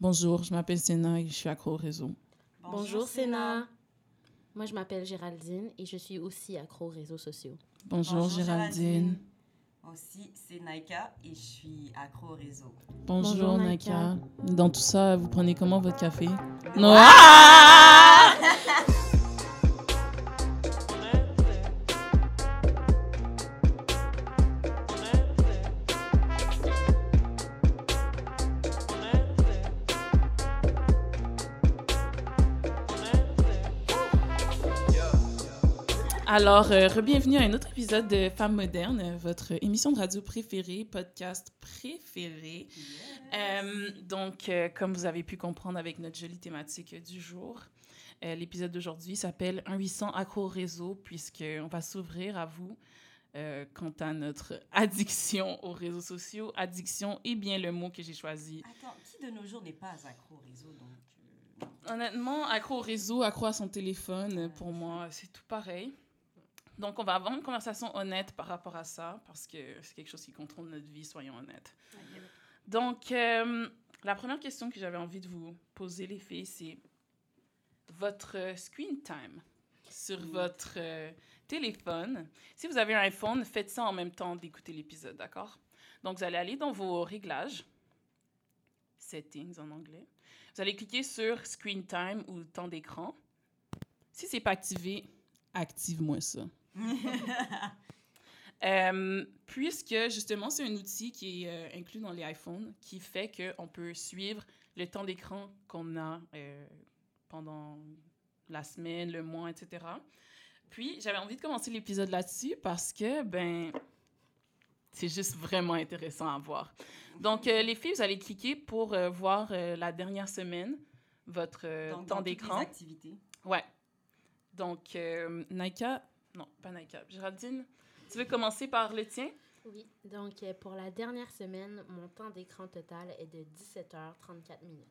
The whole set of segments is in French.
Bonjour, je m'appelle Sénat et je suis accro au réseau. Bonjour, Sénat. Moi, je m'appelle Géraldine et je suis aussi accro aux réseaux sociaux. Bonjour, Géraldine. Aussi, c'est Naika et je suis accro au réseau. Bonjour, Bonjour, Naika. Naika. Dans tout ça, vous prenez comment votre café? Non. Alors, euh, bienvenue à un autre épisode de Femmes modernes, votre émission de radio préférée, podcast préféré. Euh, donc, euh, comme vous avez pu comprendre avec notre jolie thématique du jour, l'épisode d'aujourd'hui s'appelle 1-800 accro au réseau, puisqu'on va s'ouvrir à vous quant à notre addiction aux réseaux sociaux. Addiction est bien le mot que j'ai choisi. Attends, qui de nos jours n'est pas accro au réseau donc Honnêtement, accro au réseau, accro à son téléphone, pour moi, c'est tout pareil. Donc, on va avoir une conversation honnête par rapport à ça, parce que c'est quelque chose qui contrôle notre vie, soyons honnêtes. Donc, euh, la première question que j'avais envie de vous poser, les filles, c'est votre screen time sur votre euh, téléphone. Si vous avez un iPhone, faites ça en même temps d'écouter l'épisode, d'accord? Donc, vous allez aller dans vos réglages, settings en anglais. Vous allez cliquer sur screen time ou temps d'écran. Si c'est pas activé, active-moi ça. Euh, puisque justement, c'est un outil qui est euh, inclus dans les iPhones qui fait qu'on peut suivre le temps d'écran qu'on a euh, pendant la semaine, le mois, etc. Puis, j'avais envie de commencer l'épisode là-dessus parce que, ben, c'est juste vraiment intéressant à voir. Donc, euh, les filles, vous allez cliquer pour euh, voir euh, la dernière semaine, votre donc, temps toutes les d'écran. activités. Ouais. Donc, Naika, non, pas Naika, Géraldine, tu veux commencer par le tien? Oui, donc euh, pour la dernière semaine, mon temps d'écran total est de 17h34 minutes.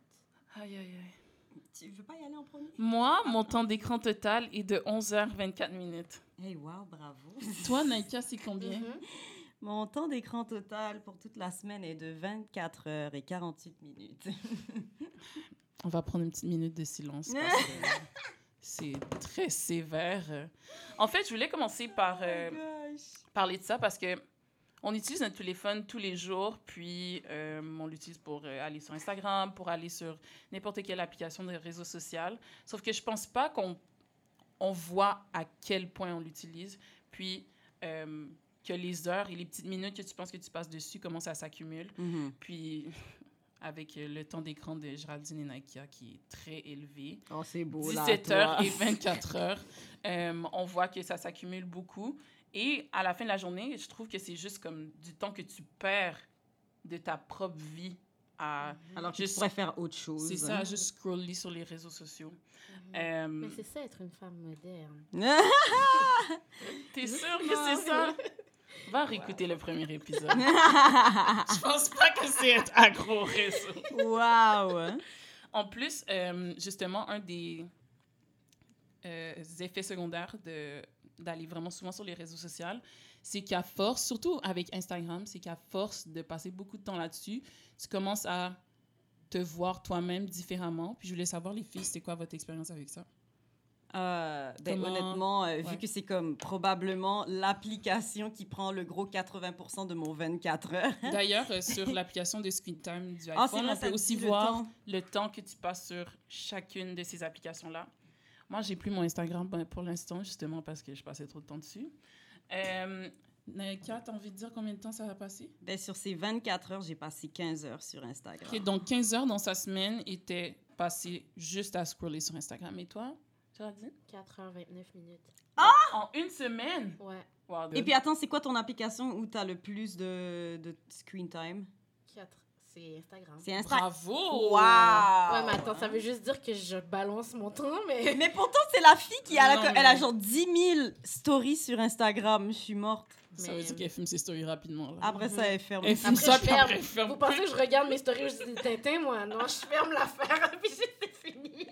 Aïe, aïe, aïe. Tu veux pas y aller en premier? Moi, mon temps d'écran total est de 11h24 minutes. Hey, wow, bravo. Toi, Naika, c'est combien? Mhm. Mon temps d'écran total pour toute la semaine est de 24 heures et 48 minutes. On va prendre une petite minute de silence parce que c'est très sévère. En fait, je voulais commencer par euh, Oh gosh. parler de ça parce que on utilise notre téléphone tous les jours, puis euh, on l'utilise pour euh, aller sur Instagram, pour aller sur n'importe quelle application de réseau social. Sauf que je pense pas qu'on on voit à quel point on l'utilise, puis euh, que les heures et les petites minutes que tu penses que tu passes dessus commencent à s'accumuler. Mhm. Puis avec euh, le temps d'écran de Géraldine et Nakia qui est très élevé, Oh, c'est beau, 17 heures et 24 heures, euh, on voit que ça s'accumule beaucoup. Et à la fin de la journée, je trouve que c'est juste comme du temps que tu perds de ta propre vie à... Alors que Juste- tu pourrais faire autre chose. C'est ça, juste scroller sur les réseaux sociaux. Mhm. Euh, Mais c'est ça, être une femme moderne. T'es sûr que c'est ça? Va réécouter le premier épisode. Je pense pas que c'est être accro au réseau. wow. En plus, euh, justement, un des euh, effets secondaires de d'aller vraiment souvent sur les réseaux sociaux, c'est qu'à force, surtout avec Instagram, c'est qu'à force de passer beaucoup de temps là-dessus, tu commences à te voir toi-même différemment. Puis je voulais savoir, les filles, c'était quoi votre expérience avec ça? Euh, ben, Honnêtement, euh, Ouais. vu que c'est comme probablement l'application qui prend le gros 80% de mon 24 heures. D'ailleurs, euh, sur l'application de Screen Time du iPhone, Ah, vrai, on peut aussi le voir temps. le temps que tu passes sur chacune de ces applications-là. Moi, j'ai plus mon Instagram ben, pour l'instant, justement parce que je passais trop de temps dessus. Naika, t'as envie de dire combien de temps ça va passer? Ben, sur ces 24 heures, j'ai passé 15 heures sur Instagram. Donc 15 heures dans sa semaine étaient passées juste à scroller sur Instagram. Et toi, Géraldine? 4h29 minutes. En une semaine? Ouais, Wow, Et puis attends, c'est quoi ton application où tu as le plus de, de screen time? 4. C'est Instagram. C'est Instagram. Bravo! Wow! Ouais, mais attends, ça veut juste dire que je balance mon temps, mais... Mais pourtant, c'est la fille qui a, la- elle a genre 10 000 stories sur Instagram. Je suis morte. Ça Mais- veut dire qu'elle filme ses stories rapidement. là. Après ça, elle ferme. Elle filme Après, ça, je puis ferme. après, elle ferme. Vous pensez que je regarde mes stories où je dis Tintin, moi? Non, je ferme l'affaire, puis c'est fini.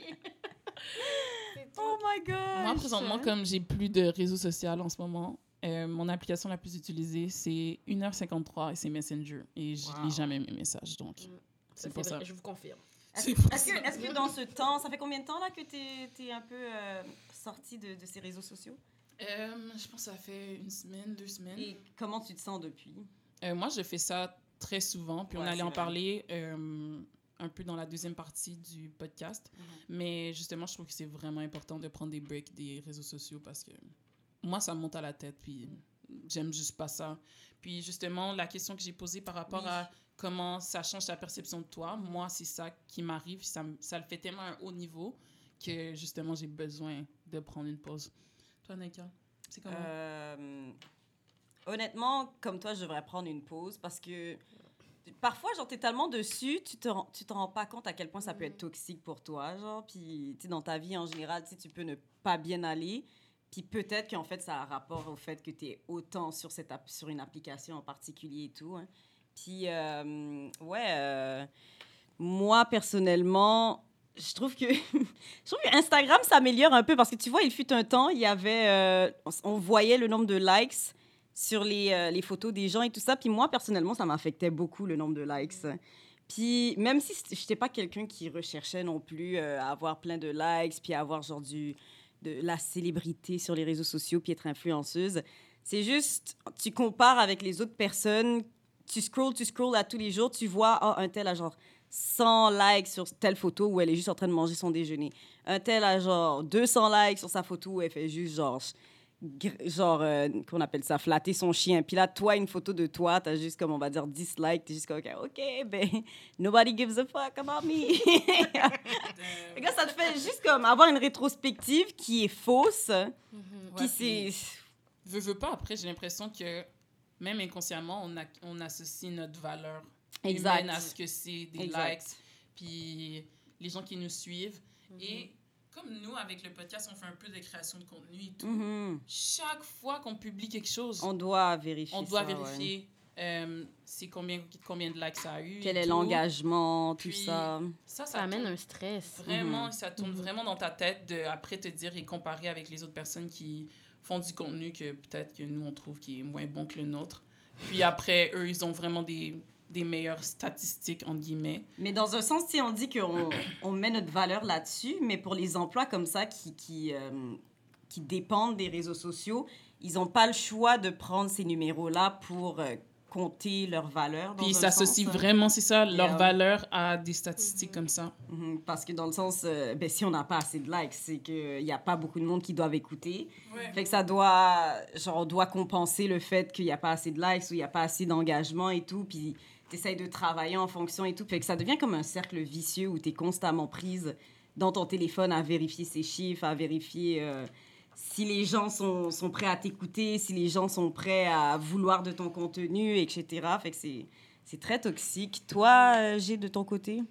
C'est tout. Oh my god! Moi, présentement, comme j'ai plus de réseaux sociaux en ce moment, euh, mon application la plus utilisée, c'est 1h53 et c'est Messenger. Et je Wow. lis jamais mes messages, donc Mm. c'est pour ça. Je vous confirme. Est-ce est-ce que, que dans ce temps, ça fait combien de temps là que tu es, un peu euh, sorti de, de ces réseaux sociaux? Euh, je pense que ça fait une semaine, deux semaines. Et comment tu te sens depuis? Euh, moi, je fais ça très souvent, puis on allait en vrai. parler un peu dans la deuxième partie du podcast. Mhm. Mais justement, je trouve que c'est vraiment important de prendre des breaks des réseaux sociaux parce que moi, ça me monte à la tête, puis j'aime juste pas ça. Puis justement, la question que j'ai posée par rapport Oui. à comment ça change ta perception de toi, moi, c'est ça qui m'arrive. Ça, ça le fait tellement à un haut niveau que justement, j'ai besoin de prendre une pause. Toi, Nika, c'est comment? Euh, honnêtement, comme toi, je devrais prendre une pause parce que parfois, genre, t'es tellement dessus, tu te, rends- tu te rends pas compte à quel point ça peut être toxique pour toi, genre. Puis, tu dans ta vie en général, tu peux ne pas bien aller. Puis peut-être qu'en fait, ça a rapport au fait que tu es autant sur, cette sur une application en particulier et tout. hein. Puis, euh, ouais, euh, moi, personnellement, je trouve que je trouve que Instagram s'améliore un peu parce que tu vois, il fut un temps, il y avait, euh, on, on voyait le nombre de likes sur les, euh, les photos des gens et tout ça. Puis moi, personnellement, ça m'affectait beaucoup le nombre de likes. Puis même si je n'étais pas quelqu'un qui recherchait non plus euh, avoir plein de likes, puis avoir genre du, de la célébrité sur les réseaux sociaux, puis être influenceuse, c'est juste, tu compares avec les autres personnes, tu scrolls, tu scrolls à tous les jours, tu vois, ah, un tel a genre 100 likes sur telle photo où elle est juste en train de manger son déjeuner. Un tel a genre 200 likes sur sa photo où elle fait juste genre, genre euh, qu'on appelle ça, flatter son chien. Puis là, toi, une photo de toi, t'as juste comme, on va dire, 10 likes. T'es juste comme, OK, OK, ben, nobody gives a fuck about me. Ça te fait juste comme avoir une rétrospective qui est fausse. ouais, Puis c'est... veux, veux pas, après, j'ai l'impression que même inconsciemment, on, a, on associe notre valeur Exact. humaine à ce que c'est des Exact. likes, puis les gens qui nous suivent. Et comme nous, avec le podcast, on fait un peu de création de contenu et tout, Mhm. chaque fois qu'on publie quelque chose, On doit vérifier on doit ça, ouais. vérifier euh, c'est combien, combien de likes ça a eu. Quel est l'engagement, tout ça. Ça, ça, Ça amène un stress. Vraiment, Mhm. ça tourne Mhm. vraiment dans ta tête de après te dire et comparer avec les autres personnes qui font du contenu que peut-être que nous on trouve qui est moins bon que le nôtre. Puis après, eux, ils ont vraiment des, des meilleures statistiques, entre guillemets. Mais dans un sens, si on dit qu'on on met notre valeur là-dessus, mais pour les emplois comme ça qui, qui, euh, qui dépendent des réseaux sociaux, ils n'ont pas le choix de prendre ces numéros-là pour euh, compter leur valeur. dans Puis ils s'associent sens. vraiment, c'est ça, leur Yeah. valeur à des statistiques comme ça. Mhm, Parce que dans le sens, euh, ben, si on n'a pas assez de likes, c'est qu'il n'y a pas beaucoup de monde qui doivent écouter. Fait que ça doit, genre, on doit compenser le fait qu'il n'y a pas assez de likes ou il n'y a pas assez d'engagement et tout. Puis tu essayes de travailler en fonction et tout. Fait que ça devient comme un cercle vicieux où tu es constamment prise dans ton téléphone à vérifier ces chiffres, à vérifier euh, si les gens sont, sont prêts à t'écouter, si les gens sont prêts à vouloir de ton contenu, etc. Fait que c'est, c'est très toxique. Toi, euh, G, de ton côté?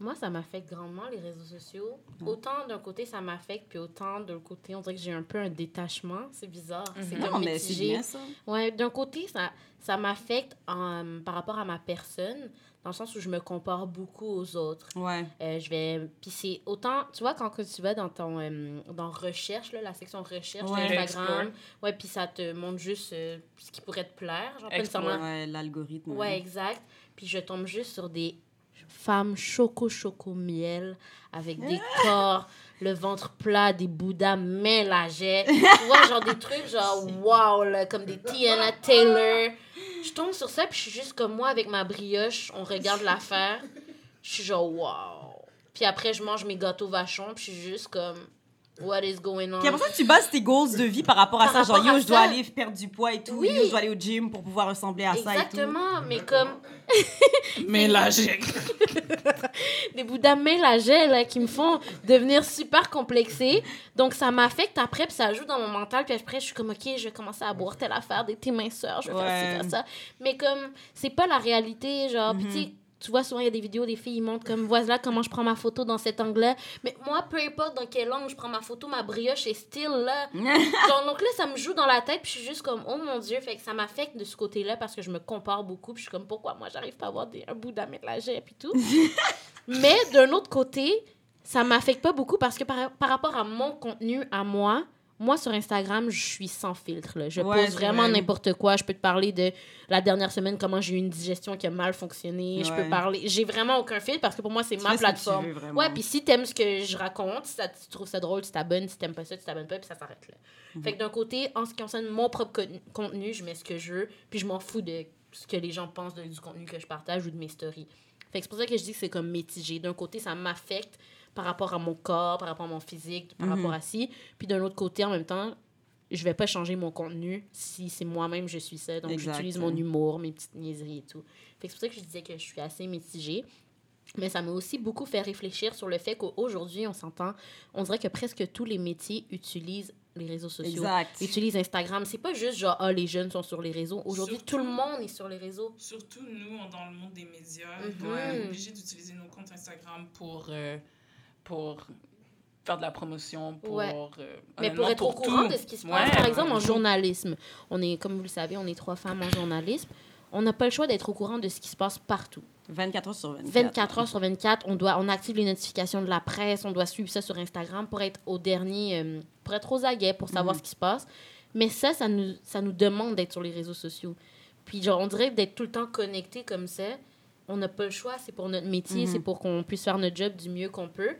Moi, ça m'affecte grandement, les réseaux sociaux. Autant d'un côté, ça m'affecte, puis autant de l'autre côté, on dirait que j'ai un peu un détachement. C'est bizarre. C'est Mhm. comme Non, mais c'est bien ça. Ouais, d'un côté, ça, ça m'affecte en- par rapport à ma personne, dans le sens où je me compare beaucoup aux autres. Ouais. Euh, je vais. Puis c'est autant. Tu vois, quand que tu vas dans ton. euh, dans recherche, là, la section recherche Ouais. de Instagram. Ouais, puis ça te montre juste euh, ce qui pourrait te plaire. Genre, Ouais, l'algorithme. Ouais, exact. Puis je tombe juste sur des femmes choco choco miel avec des corps, le ventre plat, des bouddhas mélangeais. tu vois, genre des trucs genre wow, là, comme des Tiana Taylor. Je tombe sur ça, puis je suis juste comme moi avec ma brioche, on regarde l'affaire. Je suis genre wow. Puis après, je mange mes gâteaux vachons, puis je suis juste comme what is going on? Puis après ça, tu bases tes goals de vie par rapport à Par ça. Genre, rapport yo, à je dois aller perdre du poids et tout. Oui. Yo, je dois aller au gym pour pouvoir ressembler à ça et tout. Exactement, mais comme Mais là, j'ai... des bouddhas mélangés là, qui me font devenir super complexée. Donc, ça m'affecte après, puis ça joue dans mon mental. Puis après, je suis comme, OK, je vais commencer à boire telle affaire, des thés minceurs, je vais faire ci, Ouais. faire ça. Mais comme, c'est pas la réalité, genre. Puis tu sais, tu vois, souvent, il y a des vidéos, des filles, ils montrent comme, voilà comment je prends ma photo dans cet angle-là. Mais moi, peu importe dans quel angle je prends ma photo, ma brioche est still là. Donc là, ça me joue dans la tête, puis je suis juste comme, oh mon Dieu, fait que ça m'affecte de ce côté-là parce que je me compare beaucoup, puis je suis comme, pourquoi moi, j'arrive pas à avoir des, un bout d'aménagé, puis tout? Mais d'un autre côté, ça m'affecte pas beaucoup parce que par, par rapport à mon contenu, à moi, moi, sur Instagram, je suis sans filtre. Là. Je Ouais, pose vraiment vrai. n'importe quoi. Je peux te parler de la dernière semaine, comment j'ai eu une digestion qui a mal fonctionné. Je peux parler. J'ai vraiment aucun filtre parce que pour moi, c'est ma plateforme. veux. Ouais, puis si t'aimes ce que je raconte, si tu trouves ça drôle, tu t'abonnes. Si t'aimes pas ça, tu t'abonnes pas, puis ça s'arrête là. Mhm. Fait que d'un côté, en ce qui concerne mon propre con- contenu, je mets ce que je veux, puis je m'en fous de ce que les gens pensent de- du contenu que je partage ou de mes stories. Fait que c'est pour ça que je dis que c'est comme mitigé. D'un côté, ça m'affecte par rapport à mon corps, par rapport à mon physique, par Mhm. rapport à ci. Puis d'un autre côté, en même temps, je vais pas changer mon contenu si c'est moi-même je suis ça. Donc Exact, j'utilise mon humour, mes petites niaiseries et tout. Fait que c'est pour ça que je disais que je suis assez mitigée. Mais ça m'a aussi beaucoup fait réfléchir sur le fait qu'aujourd'hui, on s'entend, on dirait que presque tous les métiers utilisent les réseaux sociaux. Exact. Utilisent Instagram. C'est pas juste genre, ah, les jeunes sont sur les réseaux. Aujourd'hui, Surtout- tout le monde est sur les réseaux. Surtout nous, dans le monde des médias, Mhm. on est obligé d'utiliser nos comptes Instagram pour, euh, pour faire de la promotion, pour... Ouais. euh, Mais pour être au courant tout. de ce qui se Ouais, passe, par exemple, en journalisme, on est, comme vous le savez, on est trois femmes en journalisme. On n'a pas le choix d'être au courant de ce qui se passe partout. 24 heures sur 24. 24 heures sur 24, on, doit, on active les notifications de la presse, on doit suivre ça sur Instagram pour être au dernier, euh, pour être aux aguets, pour savoir Mhm. ce qui se passe. Mais ça, ça nous, ça nous demande d'être sur les réseaux sociaux. Puis, genre, on dirait d'être tout le temps connecté comme ça. On n'a pas le choix, c'est pour notre métier, Mhm. c'est pour qu'on puisse faire notre job du mieux qu'on peut.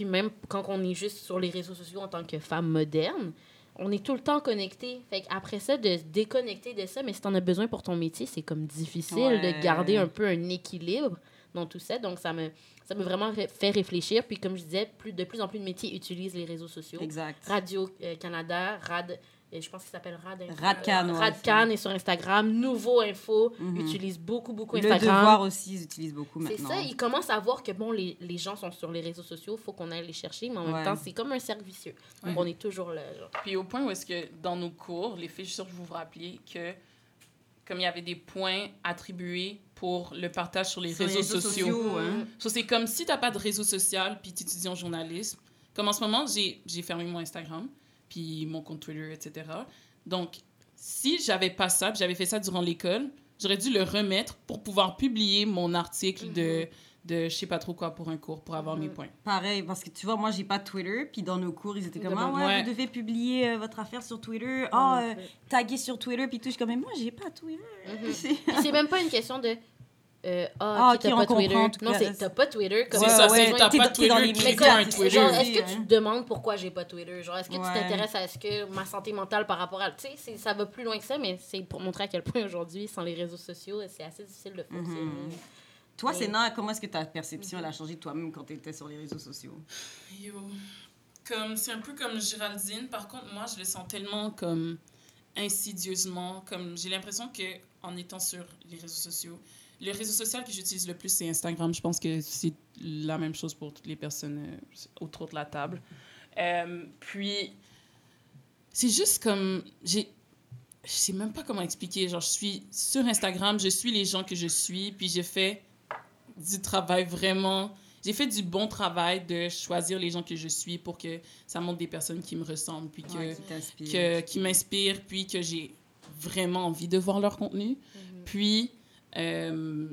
Puis même quand on est juste sur les réseaux sociaux en tant que femme moderne, on est tout le temps connecté. Fait après ça, de se déconnecter de ça, mais si t'en as besoin pour ton métier, c'est comme difficile Ouais. de garder un peu un équilibre dans tout ça. Donc, ça me, ça me vraiment ré- fait réfléchir. Puis, comme je disais, plus, de plus en plus de métiers utilisent les réseaux sociaux. Exact. Radio-Canada, Rad, euh, je pense qu'il s'appelle Rad Info. Radcan, Euh, ouais, Radcan est sur Instagram. Nouveau Info Mhm. utilise beaucoup, beaucoup Le Instagram. devoir aussi, ils utilisent beaucoup C'est maintenant. ça, ils commencent à voir que bon, les, les gens sont sur les réseaux sociaux, faut qu'on aille les chercher, mais en Ouais. même temps, c'est comme un cercle vicieux. Donc, Ouais. on est toujours là. Genre. Puis au point où est-ce que dans nos cours, les filles, je suis sûre que vous vous rappeliez que comme il y avait des points attribués pour le partage sur les Sur les réseaux, réseaux sociaux. sociaux, hein. So, c'est comme si tu n'as pas de réseau social puis tu étudies en journalisme. Comme en ce moment, j'ai j'ai fermé mon Instagram, puis mon compte Twitter, etc. Donc, si j'avais pas ça, puis j'avais fait ça durant l'école, j'aurais dû le remettre pour pouvoir publier mon article de, de je sais pas trop quoi pour un cours, pour avoir mes Mhm. points. Pareil, parce que tu vois, moi, j'ai pas Twitter, puis dans nos cours, ils étaient comme, ah ouais, Ouais. vous devez publier euh, votre affaire sur Twitter, ah, euh, taguer sur Twitter, puis tout. Je suis comme, mais moi, j'ai pas Twitter. Mhm. C'est même pas une question de. Euh, Ah, ah, qui t'as pas Twitter. Non, c'est t'as pas Twitter. Comme C'est Ouais, ça, ouais, c'est t'as t'es pas Twitter, les clique un Twitter. genre, est-ce que tu te demandes pourquoi j'ai pas Twitter? Genre, est-ce que Ouais. tu t'intéresses à ce que ma santé mentale par rapport à. Tu sais, c'est- ça va plus loin que ça, mais c'est pour montrer à quel point aujourd'hui, sans les réseaux sociaux, c'est assez difficile de fonctionner. Mhm. Toi, Mais- Sénat, comment est-ce que ta perception elle a changé de toi-même quand tu étais sur les réseaux sociaux? Yo. Comme, c'est un peu comme Géraldine. Par contre, moi, je le sens tellement comme insidieusement. Comme, j'ai l'impression que en étant sur les réseaux sociaux, le réseau social que j'utilise le plus, c'est Instagram. Je pense que c'est la même chose pour toutes les personnes euh, autour de la table. Euh, puis, c'est juste comme, j'ai, je sais même pas comment expliquer. Genre, je suis sur Instagram, je suis les gens que je suis, puis j'ai fait du travail vraiment. J'ai fait du bon travail de choisir les gens que je suis pour que ça montre des personnes qui me ressemblent, puis que, Ouais, qui t'inspire. que- qui m'inspirent, puis que j'ai vraiment envie de voir leur contenu. Puis, euh,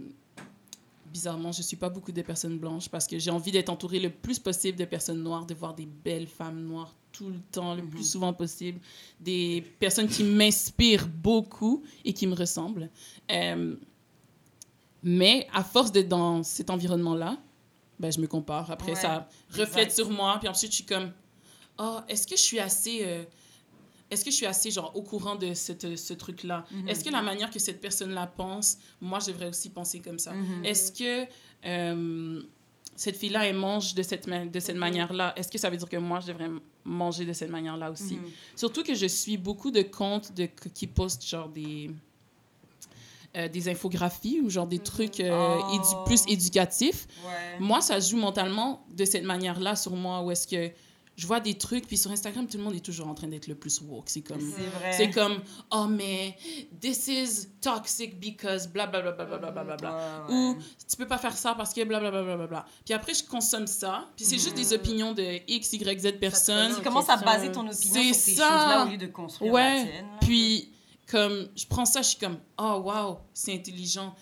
bizarrement, je suis pas beaucoup de personnes blanches parce que j'ai envie d'être entourée le plus possible de personnes noires, de voir des belles femmes noires tout le temps, le Mhm. plus souvent possible, des personnes qui m'inspirent beaucoup et qui me ressemblent. Euh, mais à force d'être dans cet environnement-là, ben, je me compare. Après, Ouais, ça reflète exact. sur moi. Puis ensuite, je suis comme, oh, est-ce que je suis assez... euh, est-ce que je suis assez genre au courant de cette, ce truc-là? Mhm. Est-ce que la manière que cette personne-là pense, moi, je devrais aussi penser comme ça? Mhm. Est-ce que euh, cette fille-là, elle mange de cette, de cette manière-là? Est-ce que ça veut dire que moi, je devrais manger de cette manière-là aussi? Mhm. Surtout que je suis beaucoup de comptes de, qui postent genre des, euh, des infographies ou genre des trucs euh, Oh. édu- plus éducatifs. Ouais. Moi, ça joue mentalement de cette manière-là sur moi où est-ce que je vois des trucs, puis sur Instagram, tout le monde est toujours en train d'être le plus woke. C'est comme... C'est vrai. C'est comme, oh, mais this is toxic because bla bla bla bla bla bla bla bla. Ouais. Ou tu peux pas faire ça parce que bla bla bla bla bla bla. Puis après, je consomme ça, puis c'est juste des opinions de X, Y, Z personnes. Tu commences à baser ton opinion C'est sur ces ça. choses-là au lieu de construire Ouais. la tienne. là. Puis, comme, je prends ça, je suis comme, oh, wow, c'est intelligent.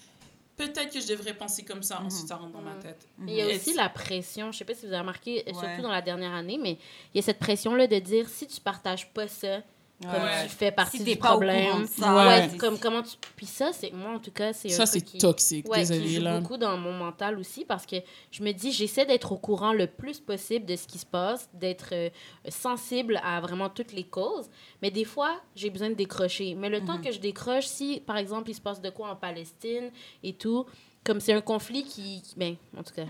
Peut-être que je devrais penser comme ça, Mhm. ensuite ça rentre dans ma Mhm. tête. Il y a aussi la pression, je sais pas si vous avez remarqué, Ouais. surtout dans la dernière année, mais il y a cette pression-là de dire si tu partages pas ça, comme Ouais. tu fais partie Si du t'es pas au courant problème. de ça, Ouais. Ouais, comme comment tu. Puis ça, c'est moi en tout cas, c'est Ça, c'est qui... toxique, Ouais, qui désolé, joue là. beaucoup dans mon mental aussi parce que je me dis, j'essaie d'être au courant le plus possible de ce qui se passe, d'être euh, sensible à vraiment toutes les causes. Mais des fois, j'ai besoin de décrocher. Mais le temps que je décroche, si par exemple il se passe de quoi en Palestine et tout, comme c'est un conflit qui. qui- Ben, en tout cas,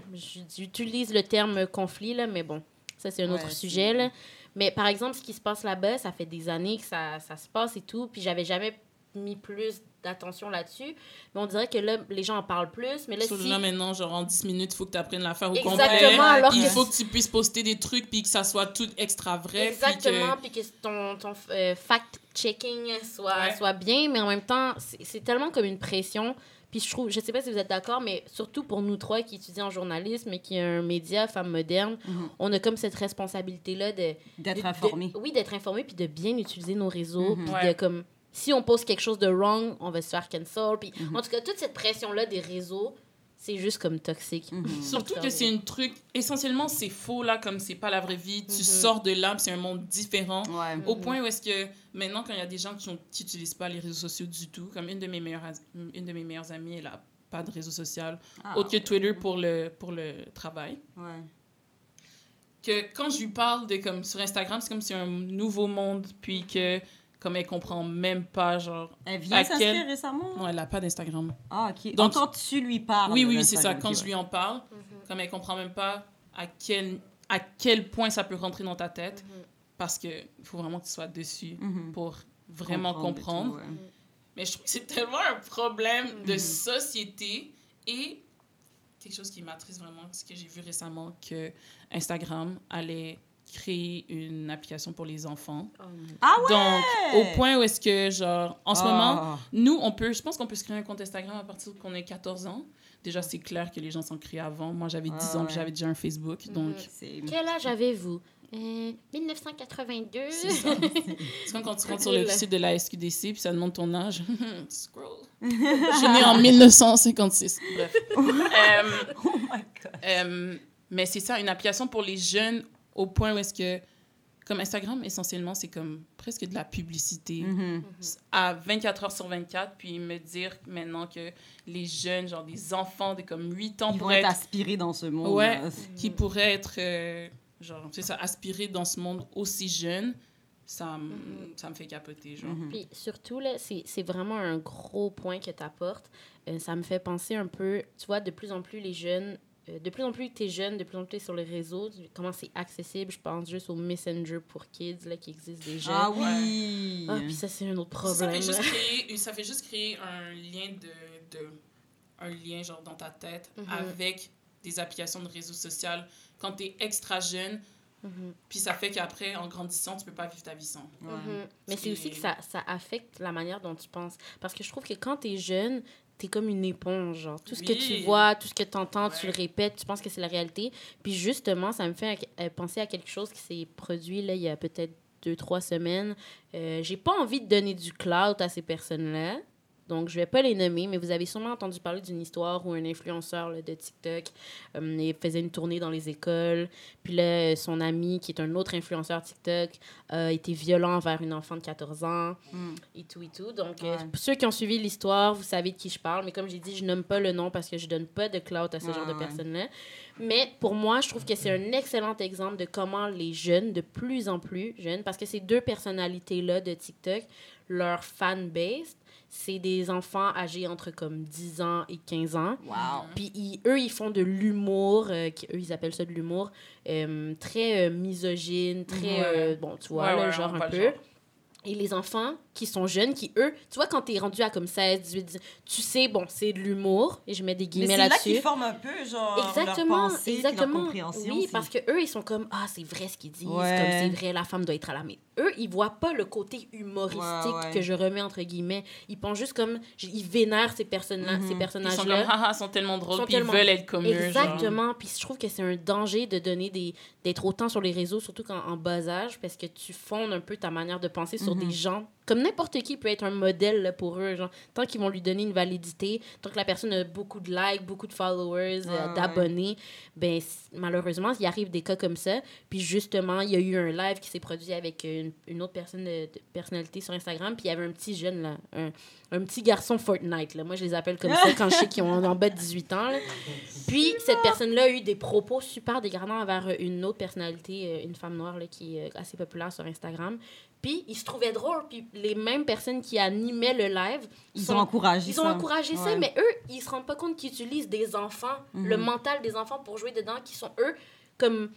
j'utilise le terme conflit, là, mais bon, ça c'est un autre sujet. Là. Mais par exemple, ce qui se passe là-bas, ça fait des années que ça, ça se passe et tout, puis j'avais jamais mis plus d'attention là-dessus. Mais on dirait que là, les gens en parlent plus. Mais là, Sauf si... là, maintenant, genre en 10 minutes, il faut que tu apprennes l'affaire au Exactement, complet. alors Il que- faut que tu puisses poster des trucs puis que ça soit tout extra vrai. puis que- Exactement, puis que, ton, ton euh, fact-checking soit, Ouais. soit bien, mais en même temps, c'est tellement comme une pression. Puis je trouve, je sais pas si vous êtes d'accord, mais surtout pour nous trois qui étudions en journalisme et qui est un média femme moderne, Mhm. on a comme cette responsabilité-là de... D'être de- informé. de- oui, d'être informé, puis de bien utiliser nos réseaux, Mhm. puis Ouais. de comme... Si on pose quelque chose de wrong, on va se faire cancel. Puis, Mhm. En tout cas, toute cette pression-là des réseaux, c'est juste comme toxique. Mhm. Surtout que c'est un truc, essentiellement, c'est faux là, comme c'est pas la vraie vie. Tu Mhm. sors de là, c'est un monde différent. Ouais. Au point où est-ce que maintenant, quand il y a des gens qui n'utilisent pas les réseaux sociaux du tout, comme une de mes meilleures, une de mes meilleures amies, elle a pas de réseau social, Ah, autre que Twitter pour le, pour le travail. Ouais. Que quand je lui parle de comme sur Instagram, c'est comme si c'est un nouveau monde, puis que comme elle comprend même pas, genre, Elle vient À s'inscrire quel- récemment? non, elle a pas d'Instagram. Ah, ok. Donc- quand tu lui parles. Oui, oui, c'est ça. Quand je ouais. lui en parle, Mhm. comme elle comprend même pas à quel, à quel point ça peut rentrer dans ta tête, Mhm. parce que il faut vraiment que tu sois dessus Mhm. pour vraiment Comprendre et comprendre. tout, ouais. Mais je trouve que c'est tellement un problème de Mhm. société et quelque chose qui m'attriste vraiment, ce que j'ai vu récemment, que Instagram allait créer une application pour les enfants. Oh. Ah ouais! Donc, au point où est-ce que, genre, en ce Ah. moment, nous, on peut, je pense qu'on peut se créer un compte Instagram à partir qu'on ait 14 ans. Déjà, c'est clair que les gens s'en créent avant. Moi, j'avais 10 Ah ans, ouais. j'avais déjà un Facebook. Donc, Mhm. C'est. Quel âge avez-vous? Euh, 1982. c'est ça. c'est comme quand tu rentres sur le site de la SQDC, puis ça demande ton âge. Scroll. Je suis née en 1956. Bref. Euh, Oh my god. Euh, mais c'est ça, une application pour les jeunes au point où est-ce que, comme Instagram, essentiellement, c'est comme presque de la publicité Mhm. à 24 heures sur 24, puis me dire maintenant que les jeunes, genre des enfants de comme 8 ans, Ils vont pourraient être être, aspirés dans ce monde. Ouais. là. qui pourraient être, euh, genre, c'est ça, aspirés dans ce monde aussi jeune, ça, me- ça me fait capoter, genre. Puis surtout, là, c'est c'est vraiment un gros point que tu apportes. ça me fait penser un peu, tu vois, de plus en plus les jeunes, euh, de plus en plus tu es jeune, de plus en plus tu es sur les réseaux, comment c'est accessible? Je pense juste au Messenger pour kids là, qui existe déjà. Ah oui! Ah, puis ça, c'est un autre Ça problème. fait, juste créer, ça fait juste créer un lien de, de un lien genre dans ta tête Mhm. avec des applications de réseaux sociaux quand tu es extra jeune Mhm. puis ça fait qu'après en grandissant tu peux pas vivre ta vie sans Ouais. Mhm. Mais c'est aussi que ça, ça affecte la manière dont tu penses. Parce que je trouve que quand tu es jeune, tu es comme une éponge. Genre. Tout ce que tu vois, tout ce que tu entends, tu le répètes, tu penses que c'est la réalité. Puis justement, ça me fait euh, penser à quelque chose qui s'est produit là, il y a peut-être deux, trois semaines. Euh, J'ai pas envie de donner du clout à ces personnes-là. Donc, je vais pas les nommer, mais vous avez sûrement entendu parler d'une histoire où un influenceur là, de TikTok euh, il faisait une tournée dans les écoles. Puis là, son ami, qui est un autre influenceur TikTok, a été violent envers une enfant de 14 ans Mm. et tout et tout. Donc, euh, pour ceux qui ont suivi l'histoire, vous savez de qui je parle. Mais comme j'ai dit, je nomme pas le nom parce que je donne pas de clout à ce Ouais, genre de ouais. personnes-là. Mais pour moi, je trouve que c'est un excellent exemple de comment les jeunes, de plus en plus jeunes, parce que ces deux personnalités-là de TikTok, leur fan base, c'est des enfants âgés entre comme 10 ans et 15 ans. Wow. Puis ils- eux, ils font de l'humour, euh, eux, ils appellent ça de l'humour, euh, très euh, misogyne, très, Ouais. euh, bon, tu vois, Ouais, là, ouais, genre un peu. genre. Et les enfants qui sont jeunes, qui eux, tu vois, quand t'es rendu à comme 16, 18, 19, tu sais, bon, c'est de l'humour, et je mets des Mais guillemets c'est là là-dessus. qu'ils forment un peu, genre, Exactement, leur pensée, leur exactement. compréhension. Oui, parce que eux, ils sont comme ah, c'est vrai ce qu'ils disent, Ouais. comme c'est vrai, la femme doit être à la main. Eux, ils voient pas le côté humoristique Ouais, ouais. que je remets entre guillemets. Ils pensent juste comme ils vénèrent ces personnes-là, Mhm. ces Ils ils personnages-là. sont comme haha ils sont tellement drôles sont puis ils veulent être comme. Exactement. Puis je trouve que c'est un danger de donner des d'être autant sur les réseaux, surtout quand en bas âge, parce que tu fondes un peu ta manière de penser sur Mhm. des gens comme n'importe qui peut être un modèle là, pour eux. Genre, tant qu'ils vont lui donner une validité, tant que la personne a beaucoup de likes, beaucoup de followers, euh, ouais. d'abonnés, ben malheureusement, il arrive des cas comme ça. Puis justement, il y a eu un live qui s'est produit avec une, une autre personne de, de personnalité sur Instagram. Puis il y avait un petit jeune, là, un, un petit garçon Fortnite. Là. Moi, je les appelle comme ça quand je sais qu'ils ont en bas de 18 ans. là. Puis cette personne-là a eu des propos super dégradants envers une autre personnalité, euh, une femme noire là, qui est euh, assez populaire sur Instagram. Puis il se trouvait drôle. Puis les mêmes personnes qui animaient le live, Ils sont- ont encouragé ils ont ça. encouragé ça, mais eux, ils se rendent pas compte qu'ils utilisent des enfants, le mental des enfants pour jouer dedans, qui sont eux comme